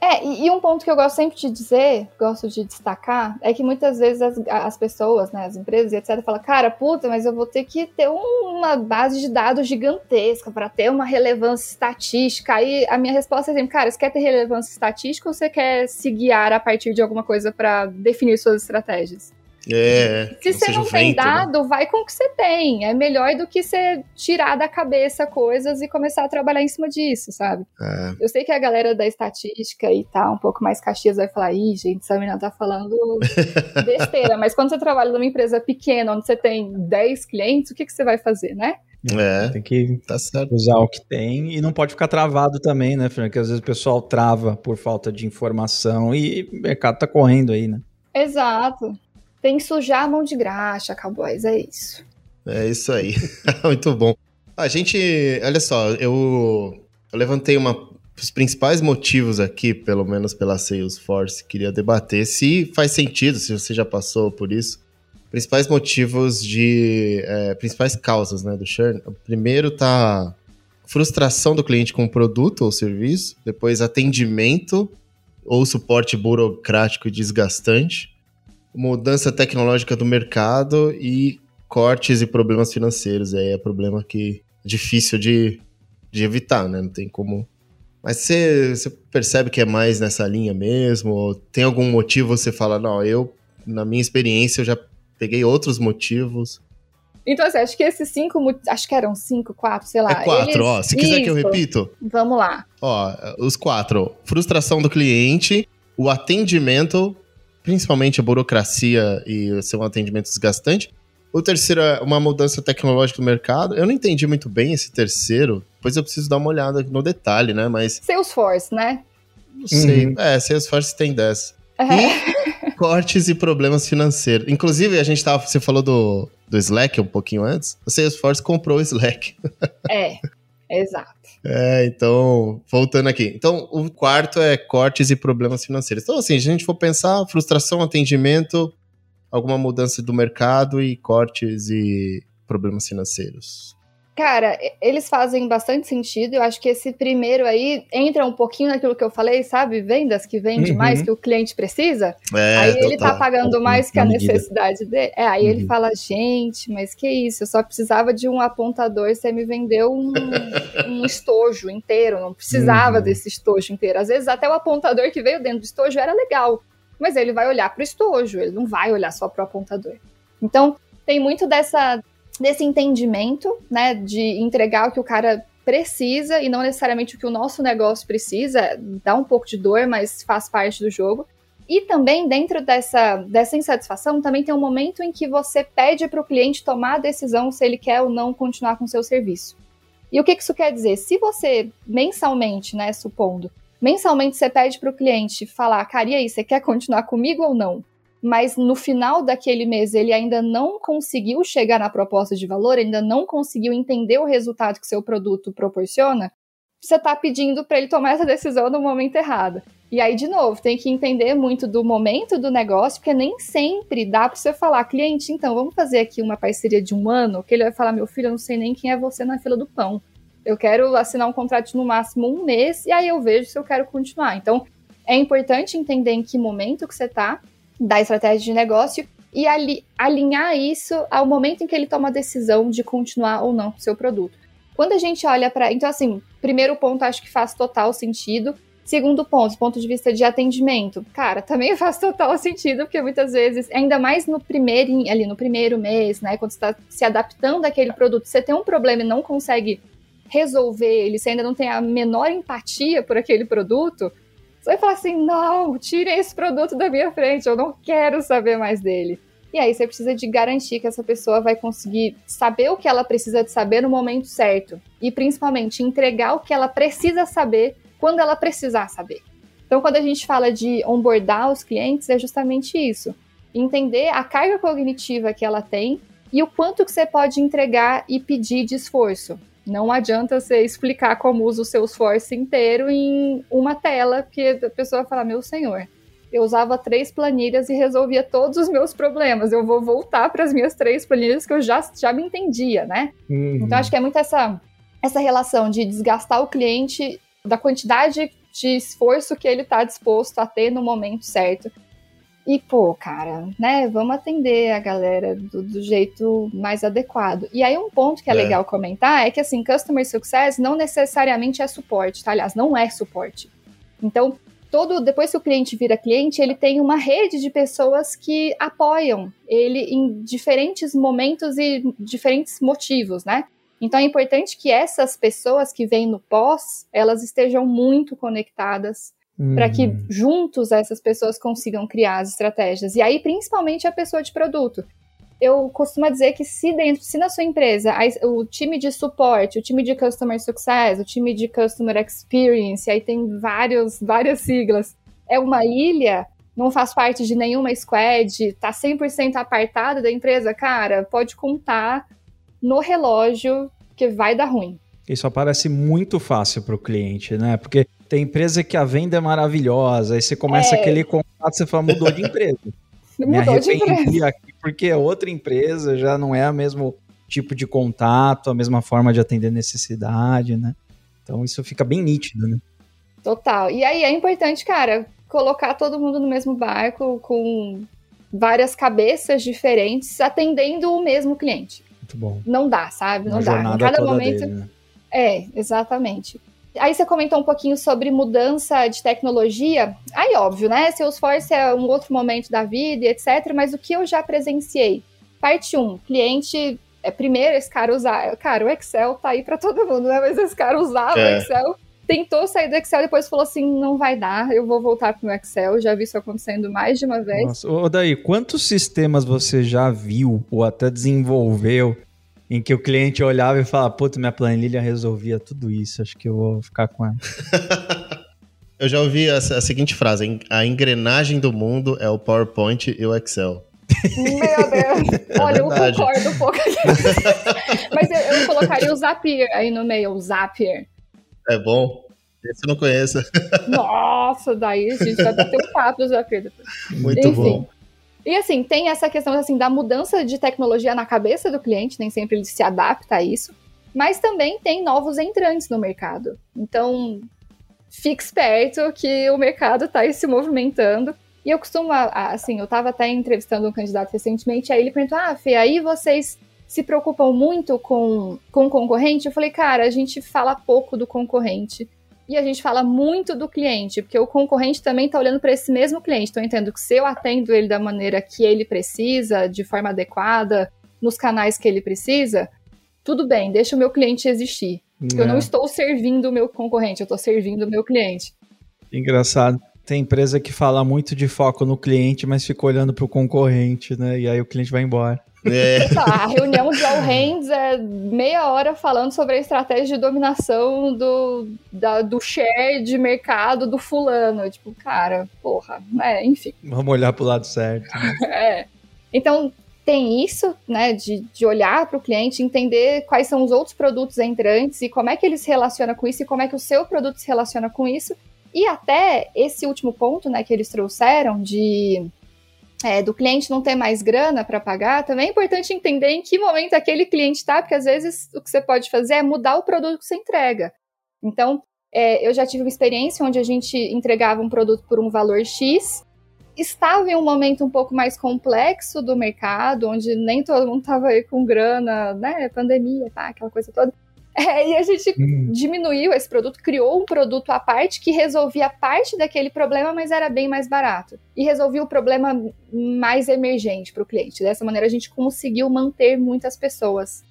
É, e, e, um ponto que eu gosto sempre de dizer, gosto de destacar, é que muitas vezes as, as pessoas, né, as empresas e etc, falam, cara, puta, mas eu vou ter que ter uma base de dados gigantesca para ter uma relevância estatística. Aí a minha resposta é sempre, cara, você quer ter relevância estatística ou você quer se guiar a partir de alguma coisa para definir suas estratégias? É, Se você não tem né? dado, né? vai com o que você tem. É melhor do que você tirar da cabeça coisas e começar a trabalhar em cima disso, sabe? É. Eu sei que a galera da estatística e tá um pouco mais caxias vai falar, ih, gente, essa menina tá falando besteira. Mas quando você trabalha numa empresa pequena, onde você tem 10 clientes, o que, que você vai fazer, né? É, tem que tá usar o que tem e não pode ficar travado também, né, Fernando? Porque às vezes o pessoal trava por falta de informação e o mercado tá correndo aí, né? Exato. Tem que sujar a mão de graxa, cowboys, é isso. É isso aí. Muito bom. A gente, olha só, eu, eu levantei uma, os principais motivos aqui, pelo menos pela Salesforce, queria debater se faz sentido, se você já passou por isso. Principais motivos de. É, principais causas né, do churn. O primeiro tá frustração do cliente com o produto ou serviço, depois atendimento ou suporte burocrático e desgastante, mudança tecnológica do mercado e cortes e problemas financeiros. Aí é problema que é difícil de, de evitar, né? Não tem como. Mas você, você percebe que é mais nessa linha mesmo? Ou tem algum motivo você fala, não, eu, na minha experiência, eu já peguei outros motivos. Então, assim, acho que esses cinco, acho que eram cinco, quatro, sei lá. É quatro, eles... ó. Se quiser Isso. que eu repito. Vamos lá. Ó, os quatro. Frustração do cliente, o atendimento principalmente a burocracia e o seu atendimento desgastante. O terceiro é uma mudança tecnológica do mercado. Eu não entendi muito bem esse terceiro, pois eu preciso dar uma olhada no detalhe, né? Mas. Salesforce, né? Não sei. Uhum. É, Salesforce tem 10. E cortes e problemas financeiros. Inclusive, a gente tava. Você falou do, do Slack um pouquinho antes. O Salesforce comprou o Slack. é, exato. É, então, voltando aqui. Então, o quarto é cortes e problemas financeiros. Então, assim, se a gente for pensar, frustração, atendimento, alguma mudança do mercado e cortes e problemas financeiros. Cara, eles fazem bastante sentido. Eu acho que esse primeiro aí entra um pouquinho naquilo que eu falei, sabe? Vendas que vende uhum. mais que o cliente precisa. É, aí ele tá pagando mais que a necessidade dele. É, aí uhum. ele fala, gente, mas que isso? Eu só precisava de um apontador, você me vendeu um, um estojo inteiro. Não precisava uhum. desse estojo inteiro. Às vezes até o apontador que veio dentro do estojo era legal. Mas ele vai olhar pro estojo, ele não vai olhar só pro apontador. Então, tem muito dessa desse entendimento, né, de entregar o que o cara precisa e não necessariamente o que o nosso negócio precisa, dá um pouco de dor, mas faz parte do jogo. E também dentro dessa, dessa insatisfação, também tem um momento em que você pede para o cliente tomar a decisão se ele quer ou não continuar com o seu serviço. E o que isso quer dizer? Se você mensalmente, né, supondo, mensalmente você pede para o cliente falar, cara, e aí, você quer continuar comigo ou não? Mas no final daquele mês ele ainda não conseguiu chegar na proposta de valor, ainda não conseguiu entender o resultado que seu produto proporciona, você está pedindo para ele tomar essa decisão no momento errado. E aí, de novo, tem que entender muito do momento do negócio, porque nem sempre dá para você falar, cliente, então vamos fazer aqui uma parceria de um ano, que ele vai falar, meu filho, eu não sei nem quem é você na fila do pão. Eu quero assinar um contrato no máximo um mês e aí eu vejo se eu quero continuar. Então, é importante entender em que momento que você está da estratégia de negócio e ali, alinhar isso ao momento em que ele toma a decisão de continuar ou não com o seu produto. Quando a gente olha para. Então, assim, primeiro ponto acho que faz total sentido. Segundo ponto, ponto de vista de atendimento, cara, também faz total sentido, porque muitas vezes, ainda mais no primeiro, ali no primeiro mês, né, quando você está se adaptando àquele produto, você tem um problema e não consegue resolver ele, você ainda não tem a menor empatia por aquele produto, Você vai falar assim: não, tirem esse produto da minha frente, eu não quero saber mais dele. E aí você precisa de garantir que essa pessoa vai conseguir saber o que ela precisa de saber no momento certo. E principalmente entregar o que ela precisa saber quando ela precisar saber. Então, quando a gente fala de onboardar os clientes, é justamente isso. Entender a carga cognitiva que ela tem e o quanto que você pode entregar e pedir de esforço. Não adianta você explicar como usa o seu esforço inteiro em uma tela, porque a pessoa vai falar, meu senhor, eu usava três planilhas e resolvia todos os meus problemas. Eu vou voltar para as minhas três planilhas que eu já, já me entendia, né? Uhum. Então acho que é muito essa, essa relação de desgastar o cliente da quantidade de esforço que ele está disposto a ter no momento certo. E, pô, cara, né? Vamos atender a galera do, do jeito mais adequado. E aí, um ponto que é, é, legal comentar é que, assim, Customer Success não necessariamente é suporte, tá? Aliás, não é suporte. Então, todo depois que o cliente vira cliente, ele tem uma rede de pessoas que apoiam ele em diferentes momentos e diferentes motivos, né? Então é importante que essas pessoas que vêm no pós, elas estejam muito conectadas uhum. para que juntos essas pessoas consigam criar as estratégias. E aí principalmente a pessoa de produto eu costumo dizer que se dentro, se na sua empresa o time de suporte, o time de customer success, o time de customer experience, aí tem vários, várias siglas, é uma ilha, não faz parte de nenhuma squad, tá 100% apartada da empresa, cara, pode contar no relógio que vai dar ruim. Isso parece muito fácil para o cliente, né? Porque tem empresa que a venda é maravilhosa, aí você começa é... aquele contato, você fala, mudou de empresa. Me arrependi aqui porque é outra empresa, já não é o mesmo tipo de contato, a mesma forma de atender necessidade, né? Então isso fica bem nítido, né? Total. E aí é importante, cara, colocar todo mundo no mesmo barco com várias cabeças diferentes atendendo o mesmo cliente. Muito bom. Não dá, sabe? Não dá. Em cada momento. Dele, né? É, exatamente. Aí você comentou um pouquinho sobre mudança de tecnologia. Aí, óbvio, né? Salesforce é um outro momento da vida, etc. Mas o que eu já presenciei? Parte 1, cliente. É, primeiro, esse cara usar. Cara, o Excel tá aí para todo mundo, né? Mas esse cara usava é. o Excel, tentou sair do Excel, depois falou assim: não vai dar, eu vou voltar pro meu Excel. Já vi isso acontecendo mais de uma vez. Nossa, ô, daí, quantos sistemas você já viu ou até desenvolveu em que o cliente olhava e falava, puta, minha planilha resolvia tudo isso, acho que eu vou ficar com ela. eu já ouvi a, a, seguinte frase, a engrenagem do mundo é o PowerPoint e o Excel. Meu Deus, é olha, eu concordo um pouco aqui. Mas eu, eu, colocaria o Zapier aí no meio, o Zapier. É bom? Esse eu não conheço. Nossa, daí a gente vai bater um papo do Zapier depois. Muito Enfim, bom. E assim, tem essa questão assim da mudança de tecnologia na cabeça do cliente, nem sempre ele se adapta a isso, mas também tem novos entrantes no mercado. Então, fique esperto que o mercado está se movimentando. E eu costumo, assim, eu estava até entrevistando um candidato recentemente, aí ele perguntou: Ah, Fê, aí vocês se preocupam muito com, com o concorrente? Eu falei, cara, a gente fala pouco do concorrente e a gente fala muito do cliente, porque o concorrente também está olhando para esse mesmo cliente. Então, eu entendo que se eu atendo ele da maneira que ele precisa, de forma adequada, nos canais que ele precisa, tudo bem, deixa o meu cliente existir. É. Eu não estou servindo o meu concorrente, eu estou servindo o meu cliente. Engraçado. Tem empresa que fala muito de foco no cliente, mas fica olhando para o concorrente, né? E aí o cliente vai embora. É. Tá, a reunião de All Hands é meia hora falando sobre a estratégia de dominação do, da, do share de mercado do fulano. Tipo, cara, porra, né? Enfim. Vamos olhar pro lado certo. Né? é. Então, tem isso, né, de, de olhar para o cliente, entender quais são os outros produtos entrantes e como é que ele se relaciona com isso e como é que o seu produto se relaciona com isso. E até esse último ponto, né, que eles trouxeram de é, do cliente não ter mais grana para pagar, também é importante entender em que momento aquele cliente está, porque às vezes o que você pode fazer é mudar o produto que você entrega. Então, é, eu já tive uma experiência onde a gente entregava um produto por um valor X, estava em um momento um pouco mais complexo do mercado, onde nem todo mundo estava aí com grana, né, pandemia, tá, aquela coisa toda. É, e a gente hum. diminuiu esse produto, criou um produto à parte que resolvia parte daquele problema, mas era bem mais barato. E resolvia o problema mais emergente para o cliente. Dessa maneira, a gente conseguiu manter muitas pessoas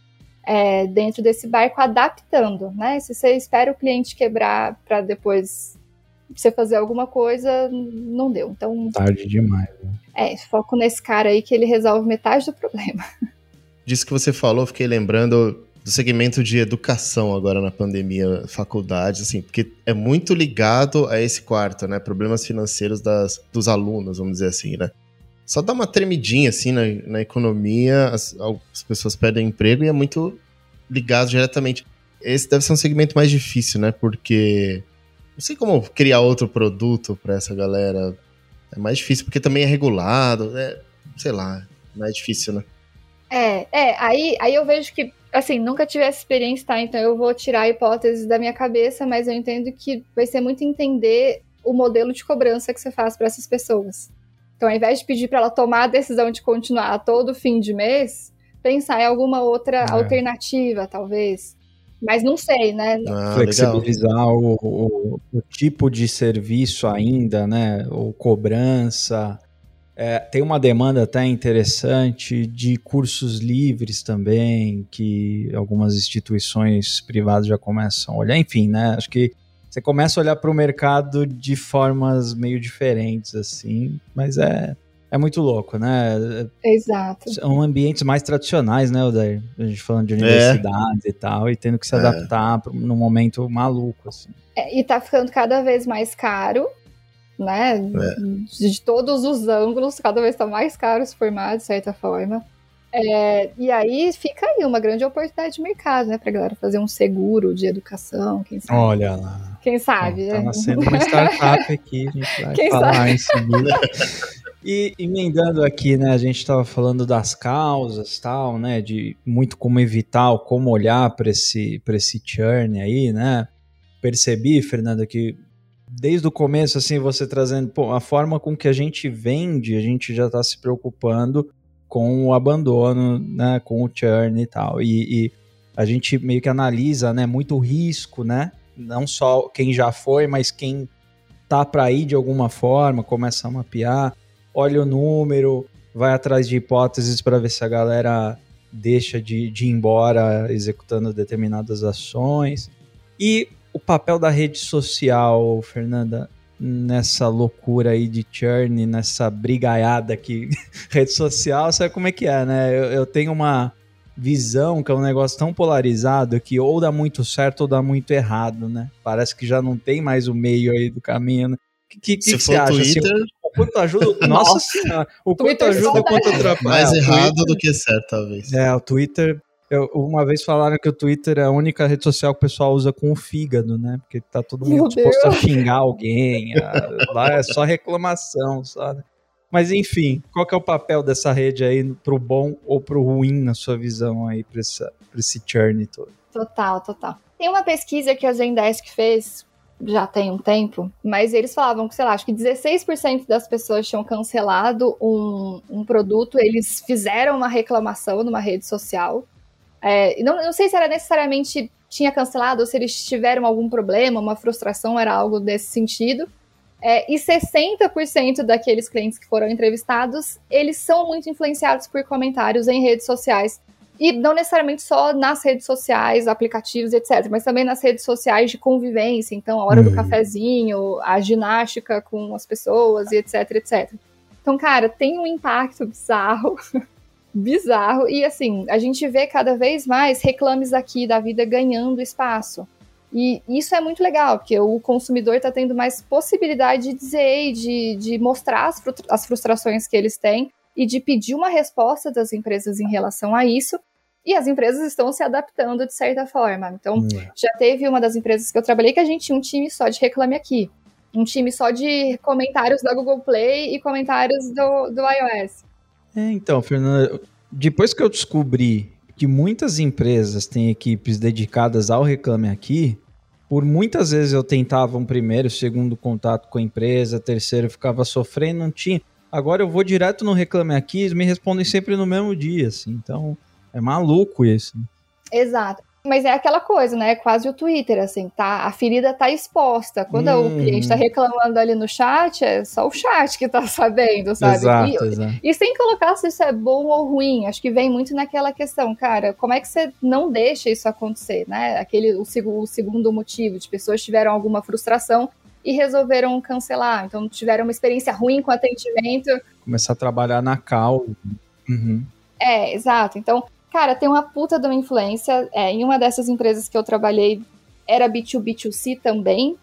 é, dentro desse barco, adaptando. Né? Se você espera o cliente quebrar para depois você fazer alguma coisa, não deu. Então. Tarde demais. Né? É, foco nesse cara aí que ele resolve metade do problema. Disso que você falou, fiquei lembrando do segmento de educação agora na pandemia, faculdades, assim, porque é muito ligado a esse quarto, né? Problemas financeiros das, dos alunos, vamos dizer assim, né? Só dá uma tremidinha, assim, na, na economia, as, as pessoas perdem emprego e é muito ligado diretamente. Esse deve ser um segmento mais difícil, né? Porque não sei como criar outro produto para essa galera. É mais difícil, porque também é regulado, é, sei lá, mais difícil, né? É, é, aí, aí eu vejo que, assim, nunca tive essa experiência, tá? Então eu vou tirar a hipótese da minha cabeça, mas eu entendo que vai ser muito entender o modelo de cobrança que você faz para essas pessoas. Então, ao invés de pedir para ela tomar a decisão de continuar todo fim de mês, pensar em alguma outra é. alternativa, talvez. Mas não sei, né? Ah, Flexibilizar o, o, o, tipo de serviço ainda, né? Ou cobrança. É, tem uma demanda até interessante de cursos livres também, que algumas instituições privadas já começam a olhar. Enfim, né? Acho que você começa a olhar para o mercado de formas meio diferentes, assim, mas é, é muito louco, né? Exato. São ambientes mais tradicionais, né, Odair? A gente falando de universidades é. e tal, e tendo que se é. adaptar é. num momento maluco, assim. É, e tá ficando cada vez mais caro, né? É. De, de, todos os ângulos, cada vez tá mais caro se formar, de certa forma. É, e aí fica aí uma grande oportunidade de mercado, né, pra galera fazer um seguro de educação, quem sabe. Olha lá. Quem sabe, Tá nascendo uma startup aqui, a gente vai quem falar sabe? em seguida. E emendando aqui, né, a gente estava falando das causas, tal, né, de muito como evitar, como olhar para esse, esse churn aí, né? Percebi, Fernanda, que desde o começo, assim, você trazendo, pô, a forma com que a gente vende, a gente já está se preocupando com o abandono, né, com o churn e tal. E, e a gente meio que analisa, né, muito risco, né? Não só quem já foi, mas quem tá para ir de alguma forma, começa a mapear olha o número, vai atrás de hipóteses para ver se a galera deixa de, de ir embora executando determinadas ações. E o papel da rede social, Fernanda, nessa loucura aí de churn, nessa brigaiada aqui, rede social, sabe como é que é, né? Eu, eu, tenho uma visão que é um negócio tão polarizado que ou dá muito certo ou dá muito errado, né? Parece que já não tem mais o meio aí do caminho, né? que, que, Se que for você acha? Assim, Twitter... Assim, o quanto ajuda. Nossa senhora. O quanto Twitter ajuda, o quanto atrapalha. Mais errado Twitter, do que certo, talvez. É, o Twitter. Eu, uma vez falaram que o Twitter é a única rede social que o pessoal usa com o fígado, né? Porque tá todo mundo Meu disposto Deus. a xingar alguém. A, lá é só reclamação, sabe? Mas enfim, qual que é o papel dessa rede aí pro bom ou pro ruim na sua visão aí pra esse churn todo? Total, total. Tem uma pesquisa que a Zendesk fez já tem um tempo, mas eles falavam que, sei lá, acho que 16% das pessoas tinham cancelado um, um produto, eles fizeram uma reclamação numa rede social. É, não, não sei se era necessariamente tinha cancelado ou se eles tiveram algum problema, uma frustração, era algo desse sentido. É, e 60% daqueles clientes que foram entrevistados, eles são muito influenciados por comentários em redes sociais. E não necessariamente só nas redes sociais, aplicativos, etc., mas também nas redes sociais de convivência. Então, a hora uhum. do cafezinho, a ginástica com as pessoas e etc, etc. Então, cara, tem um impacto bizarro. bizarro. E assim, a gente vê cada vez mais reclames aqui da vida ganhando espaço. E isso é muito legal, porque o consumidor está tendo mais possibilidade de dizer, de, de mostrar as, as frustrações que eles têm e de pedir uma resposta das empresas em relação a isso. E as empresas estão se adaptando de certa forma. Então, hum. já teve uma das empresas que eu trabalhei que a gente tinha um time só de Reclame Aqui. Um time só de comentários da Google Play e comentários do, do iOS. É, então, Fernanda, depois que eu descobri que muitas empresas têm equipes dedicadas ao Reclame Aqui, por muitas vezes eu tentava um primeiro, segundo contato com a empresa, terceiro ficava sofrendo, não tinha. Agora eu vou direto no Reclame Aqui, eles me respondem sempre no mesmo dia, assim. Então, é maluco isso. Né? Exato. Mas é aquela coisa, né? É quase o Twitter, assim, tá? A ferida tá exposta. Quando hum. o cliente tá reclamando ali no chat, é só o chat que tá sabendo, sabe? Exato, e, exato. e sem colocar se isso é bom ou ruim. Acho que vem muito naquela questão, cara, como é que você não deixa isso acontecer, né? Aquele, o, o segundo motivo, de pessoas tiveram alguma frustração e resolveram cancelar. Então tiveram uma experiência ruim com atendimento. Começar a trabalhar na cal. Uhum. É, exato. Então, cara, tem uma puta de uma influência. É, em uma dessas empresas que eu trabalhei, era B2B2C também.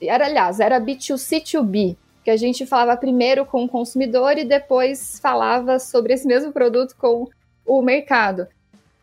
Era, aliás, era B2C2B, que a gente falava primeiro com o consumidor e depois falava sobre esse mesmo produto com o mercado.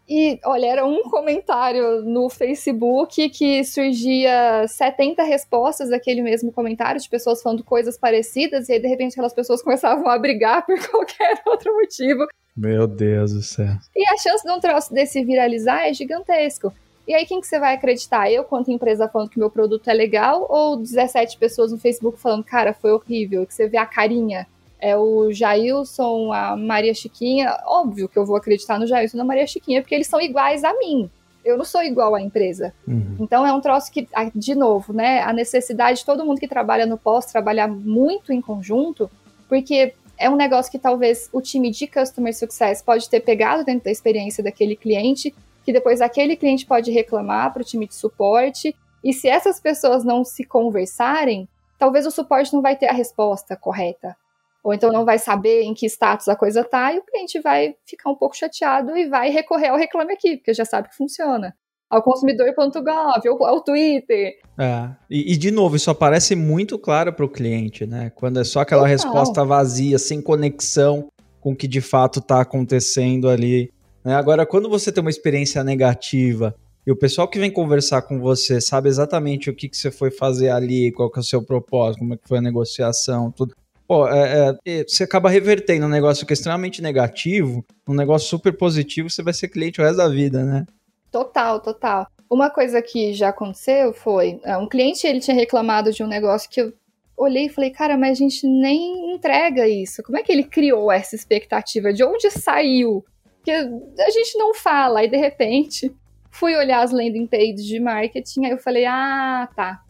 E, olha, era um comentário no Facebook que surgia 70 respostas daquele mesmo comentário, de pessoas falando coisas parecidas, e aí, de repente, aquelas pessoas começavam a brigar por qualquer outro motivo. Meu Deus do céu. E a chance de um troço desse viralizar é gigantesco. E aí, quem que você vai acreditar? Eu, quanto empresa, falando que meu produto é legal, ou 17 pessoas no Facebook falando, cara, foi horrível, que você vê a carinha é o Jailson, a Maria Chiquinha. Óbvio que eu vou acreditar no Jailson e na Maria Chiquinha, porque eles são iguais a mim. Eu não sou igual à empresa. Uhum. Então é um troço que, ah, de novo, né? A necessidade de todo mundo que trabalha no pós trabalhar muito em conjunto, porque é um negócio que talvez o time de Customer Success pode ter pegado dentro da experiência daquele cliente, que depois aquele cliente pode reclamar para o time de suporte. E se essas pessoas não se conversarem, talvez o suporte não vai ter a resposta correta ou então não vai saber em que status a coisa tá, e o cliente vai ficar um pouco chateado e vai recorrer ao Reclame Aqui, porque já sabe que funciona. Ao consumidor.gov, ou ao Twitter. É. E, e, de novo, isso aparece muito claro para o cliente, né? Quando é só aquela resposta vazia, sem conexão com o que de fato está acontecendo ali. Né? Agora, quando você tem uma experiência negativa e o pessoal que vem conversar com você sabe exatamente o que, que você foi fazer ali, qual que é o seu propósito, como é que foi a negociação, tudo pô, é, é, você acaba revertendo um negócio que é extremamente negativo, um negócio super positivo, você vai ser cliente o resto da vida, né? Total, total. Uma coisa que já aconteceu foi, é, um cliente ele tinha reclamado de um negócio que eu olhei e falei, cara, mas a gente nem entrega isso. Como é que ele criou essa expectativa? De onde saiu? Que a gente não fala. E de repente, fui olhar as landing pages de marketing, aí eu falei, ah, tá.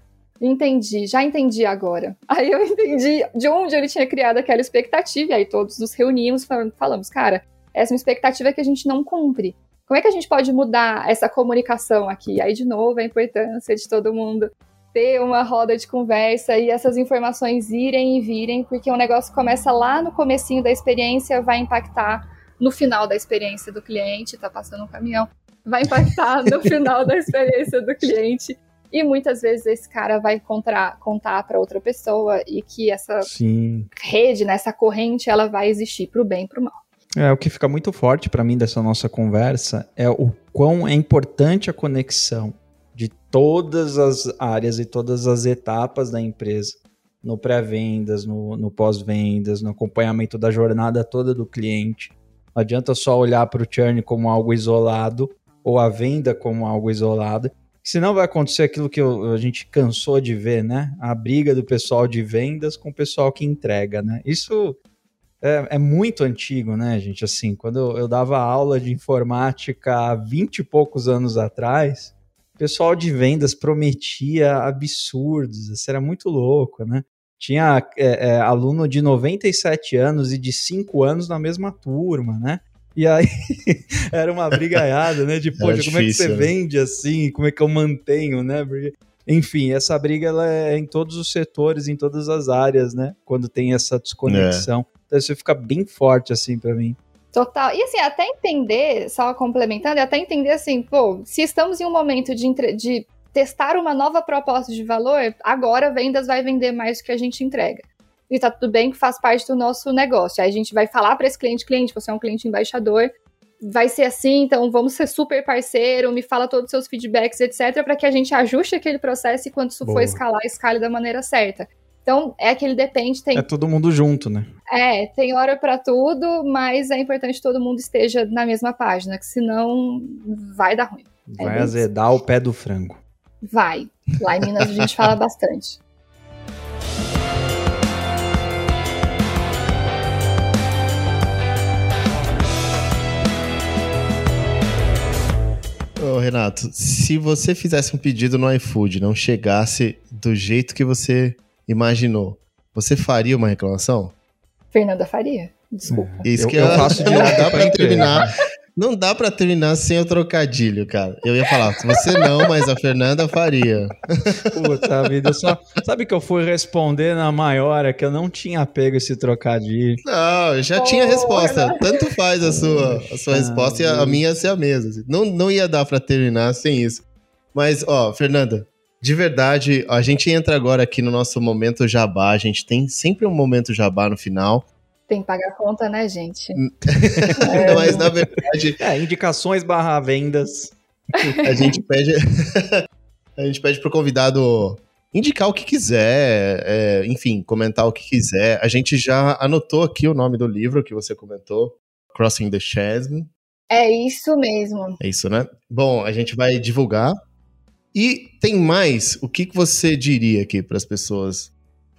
Entendi, já entendi agora. Aí eu entendi de onde ele tinha criado aquela expectativa, e aí todos nos reunimos falamos, cara, essa é uma expectativa que a gente não cumpre. Como é que a gente pode mudar essa comunicação aqui? Aí, de novo, a importância de todo mundo ter uma roda de conversa e essas informações irem e virem, porque o negócio começa lá no comecinho da experiência, vai impactar no final da experiência do cliente, tá passando um caminhão, vai impactar no final da experiência do cliente e muitas vezes esse cara vai contar, contar para outra pessoa e que essa Sim. rede, né, essa corrente, ela vai existir para o bem e para o mal. É, o que fica muito forte para mim dessa nossa conversa é o quão é importante a conexão de todas as áreas e todas as etapas da empresa, no pré-vendas, no, no pós-vendas, no acompanhamento da jornada toda do cliente. Não adianta só olhar para o churn como algo isolado ou a venda como algo isolado, Senão vai acontecer aquilo que a gente cansou de ver, né? A briga do pessoal de vendas com o pessoal que entrega, né? Isso é, é muito antigo, né, gente? Assim, quando eu, eu dava aula de informática há 20 e poucos anos atrás, o pessoal de vendas prometia absurdos, isso era muito louco, né? Tinha é, é, aluno de 97 anos e de 5 anos na mesma turma, né? E aí era uma brigaiada, né? De, poxa, como é que você né? vende assim? Como é que eu mantenho, né? Porque, enfim, essa briga ela é em todos os setores, em todas as áreas, né? Quando tem essa desconexão. É. Então isso fica bem forte, assim, para mim. Total. E assim, até entender, só complementando, até entender assim, pô, se estamos em um momento de, de testar uma nova proposta de valor, agora vendas vai vender mais do que a gente entrega e tá tudo bem que faz parte do nosso negócio. Aí a gente vai falar para esse cliente, cliente, você é um cliente embaixador, vai ser assim, então vamos ser super parceiro, me fala todos os seus feedbacks, etc, para que a gente ajuste aquele processo e quando isso Boa. for escalar, escale da maneira certa. Então, é aquele depende, tem... É todo mundo junto, né? É, tem hora para tudo, mas é importante que todo mundo esteja na mesma página, que senão vai dar ruim. É vai é azedar o pé do frango. Vai. Lá em Minas a gente fala bastante. Ô, Renato, se você fizesse um pedido no iFood não chegasse do jeito que você imaginou, você faria uma reclamação? Fernanda faria. Desculpa. Isso que eu, eu faço de nada para terminar. Não dá pra terminar sem o trocadilho, cara. Eu ia falar, você não, mas a Fernanda faria. Puta vida, só. Sabe que eu fui responder na maior, é que eu não tinha pego esse trocadilho. Não, eu já tinha a resposta. Tanto faz a sua, a sua resposta e a, a minha ia ser a mesma. assim. Não, não ia dar pra terminar sem isso. Mas, ó, Fernanda, de verdade, a gente entra agora aqui no nosso momento jabá. A gente tem sempre um momento jabá no final. Tem que pagar a conta, né, gente? Mas, na verdade, É, indicações barra vendas. a gente pede. a gente pede pro convidado indicar o que quiser, é, enfim, comentar o que quiser. A gente já anotou aqui o nome do livro que você comentou, Crossing the Chasm. É isso mesmo. É isso, né? Bom, a gente vai divulgar. E tem mais? O que, que você diria aqui para as pessoas,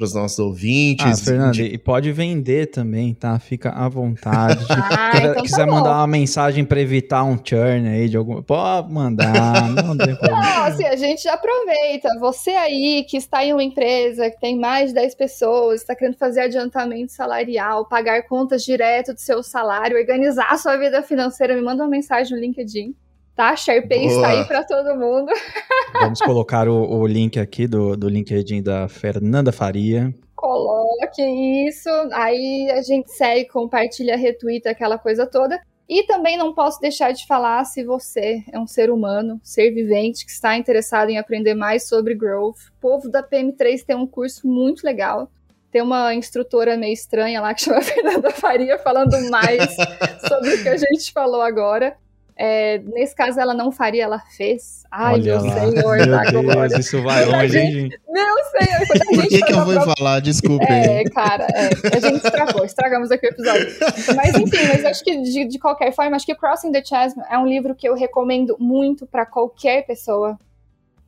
para os nossos ouvintes? Ah, Fernando, Indi- e pode vender também, tá? Fica à vontade. Ah, Quiser- então quiser tá mandar uma mensagem pra evitar um churn aí de algum. Pode mandar, não tem problema. Não, assim, a gente já aproveita. Você aí que está em uma empresa que tem mais de 10 pessoas, está querendo fazer adiantamento salarial, pagar contas direto do seu salário, organizar a sua vida financeira, me manda uma mensagem no LinkedIn. Tá? SharePay Boa. está aí para todo mundo. Vamos colocar o, o link aqui do, do LinkedIn da Fernanda Faria. Coloque isso. Aí a gente segue, compartilha, retweeta, aquela coisa toda. E também não posso deixar de falar se você é um ser humano, ser vivente, que está interessado em aprender mais sobre growth. O povo da PM3 tem um curso muito legal. Tem uma instrutora meio estranha lá que chama Fernanda Faria falando mais sobre o que a gente falou agora. É, nesse caso, ela não faria, ela fez. Ai, Olha meu lá. senhor, Meu da Deus, isso vai longe, hein, gente? Meu senhor, Por que, que eu vou prova- falar? Desculpem. é, cara, é. A gente estragou, estragamos aqui o episódio. Mas enfim, mas acho que de, de qualquer forma, acho que Crossing the Chasm é um livro que eu recomendo muito pra qualquer pessoa.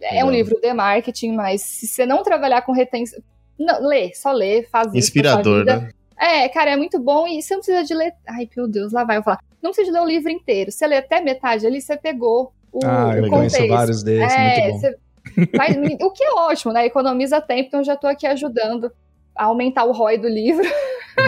É Legal. um livro de marketing, mas se você não trabalhar com retenção. Não, lê, só lê, faz isso. pra sua Inspirador, né? É, cara, é muito bom e você não precisa de ler. Ai, meu Deus, lá vai eu falar. Não precisa ler o livro inteiro. Você lê até metade ali, você pegou o, Ah, eu o conheço contexto. vários desses, É, muito bom. você faz- o que é ótimo, né? Economiza tempo, então eu já tô aqui ajudando aumentar o ROI do livro.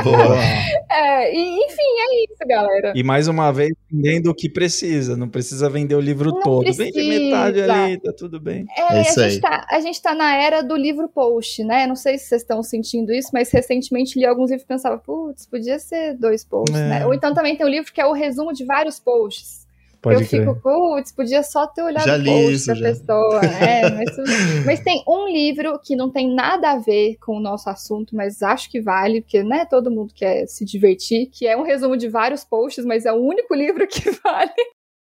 Boa. É, e, enfim, é isso, galera. E mais uma vez, vendendo o que precisa. Não precisa vender o livro Não todo. Vende precisa. metade ali, tá tudo bem. É, É isso a, gente aí. tá, a gente tá na era do livro post, né? Não sei se vocês estão sentindo isso, mas recentemente li alguns livros e pensava, putz, podia ser dois posts, É. né? Ou então também tem um livro que é o resumo de vários posts. Pode eu crer. fico, putz, podia só ter olhado Já o post isso, da já. pessoa. É, mas, mas tem um livro que não tem nada a ver com o nosso assunto, mas acho que vale, porque né, todo mundo quer se divertir, que é um resumo de vários posts, mas é o único livro que vale,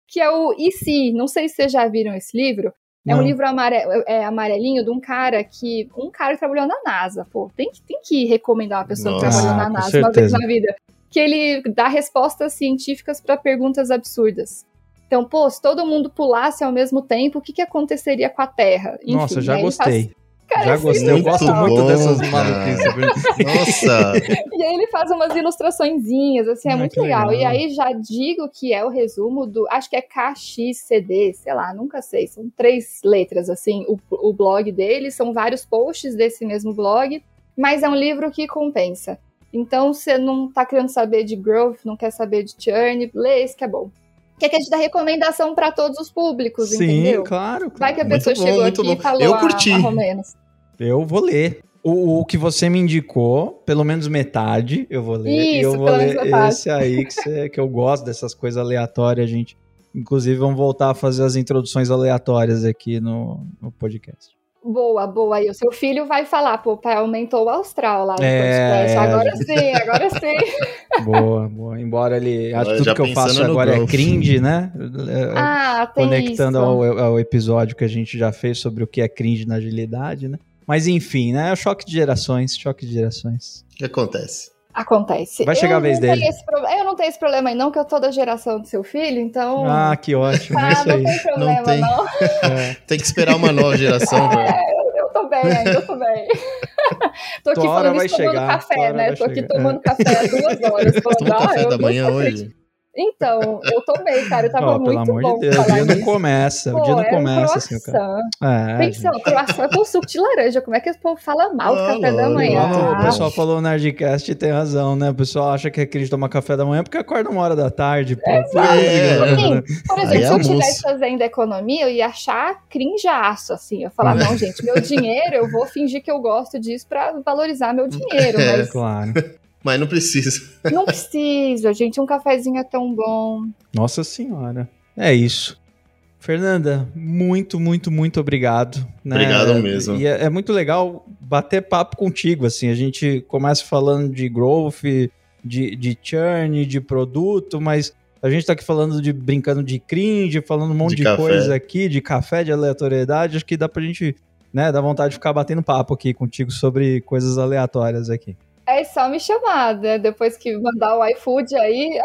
que é o E se? Não sei se vocês já viram esse livro. É um Não. livro amare- é, amarelinho de um cara que. Um cara que trabalhou na NASA, pô. Tem que, tem que recomendar uma pessoa que Nossa. trabalhou Ah, na NASA uma vez na vida. Que ele dá respostas científicas para perguntas absurdas. Então, pô, se todo mundo pulasse ao mesmo tempo, o que, que aconteceria com a Terra? Enfim, Nossa, já ele faz- gostei. Cara, já gostei. Eu é gosto legal. muito bom, dessas maluquices. Nossa, E aí ele faz umas ilustraçõezinhas, assim, é Ah, muito legal. legal. E aí já digo que é o resumo do. Acho que é KXCD, sei lá, nunca sei. São três letras, assim, o, o blog dele. São vários posts desse mesmo blog, mas é um livro que compensa. Então, você não tá querendo saber de growth, não quer saber de churn, lê esse que é bom. Que é que a gente dá recomendação para todos os públicos, Sim, entendeu? claro. Vai que a Muito pessoa bom, chegou muito aqui bom. e falou Eu a- curti. a Romenos. Eu vou ler. O, o que você me indicou, pelo menos metade, eu vou ler. e Isso, eu vou ler menos esse aí que, que eu gosto dessas coisas aleatórias, gente. Inclusive, vamos voltar a fazer as introduções aleatórias aqui no, no podcast. Boa, boa. E o seu filho vai falar, pô, pai, aumentou o astral lá no É, podcast. é, Agora sim, agora sim. Boa, boa. Embora ele. Acho tudo que eu faço agora é growth. cringe, né? É, Ah, tem Conectando isso. ao, ao episódio que a gente já fez sobre o que é cringe na agilidade, né? Mas enfim, né? É o choque de gerações, choque de gerações. o que acontece? Acontece. Vai chegar Eu a vez não dele. pro- Eu não tenho esse problema aí, não, que eu tô da geração do seu filho, então. Ah, que ótimo. É tá, isso não aí. tem problema, tem. não. É. Tem que esperar uma nova geração, velho. Eu tô bem ainda, eu tô bem. tô aqui Tua falando vai isso tomando chegar, café, né? Tô aqui chegar. tomando café há duas horas. Tomou ah, café eu da não manhã hoje? Então, eu tomei, cara. Eu tava oh, muito pelo bom. amor de Deus, o dia não começa. Pô, o dia não começa um assim, cara. É, Pensa, croissant é com suco de laranja. Como é que o povo fala mal do café da manhã? Ah, o pessoal falou no Nerdcast e tem razão, né? O pessoal acha que é crime tomar café da manhã porque acorda uma hora da tarde. Pô. É, Sim, por exemplo, se eu estivesse fazendo economia, eu ia achar crinjaço, assim. Eu falar, não, gente, meu dinheiro, eu vou fingir que eu gosto disso pra valorizar meu dinheiro. É, mas... claro. Mas não precisa. Não precisa, gente. Um cafezinho é tão bom. Nossa Senhora. É isso. Fernanda, muito, muito, muito obrigado. Né? Obrigado mesmo. E é, é, muito legal bater papo contigo, assim, a gente começa falando de growth, de, de churn, de produto, mas a gente tá aqui falando de, brincando de cringe, falando um monte de, de coisa aqui, de café, de aleatoriedade, acho que dá pra gente, né, dar vontade de ficar batendo papo aqui contigo sobre coisas aleatórias aqui. É só me chamar, né? Depois que mandar o iFood aí.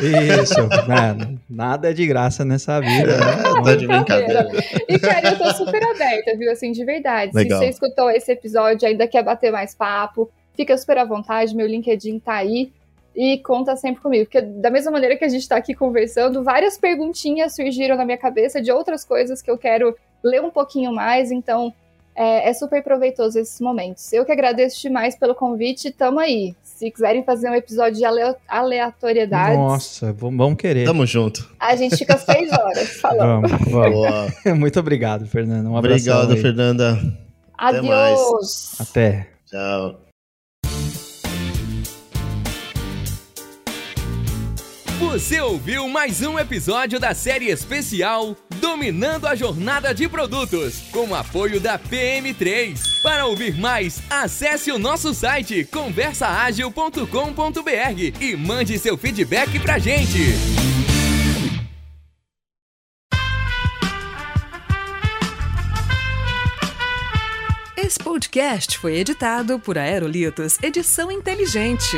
Isso, né? Nada é de graça nessa vida, né? tá de brincadeira. E, cara, eu tô super aberta, viu? Assim, de verdade. Legal. Se você escutou esse episódio ainda quer bater mais papo, fica super à vontade. Meu LinkedIn tá aí. E conta sempre comigo. Porque da mesma maneira que a gente tá aqui conversando, várias perguntinhas surgiram na minha cabeça de outras coisas que eu quero ler um pouquinho mais. Então, é, é, super proveitoso esses momentos. Eu que agradeço demais pelo convite, tamo aí. Se quiserem fazer um episódio de aleatoriedades. Nossa, vamos querer. Tamo junto. A gente fica seis horas falando. Vamos, vamos. Muito obrigado, Fernanda. Um abraço. Obrigado, aí. Fernanda. Adeus. Até. Tchau. Você ouviu mais um episódio da série especial Dominando a Jornada de Produtos, com apoio da PM3. Para ouvir mais, acesse o nosso site conversaagil.com.br e mande seu feedback pra gente. Esse podcast foi editado por Aerolitos Edição Inteligente.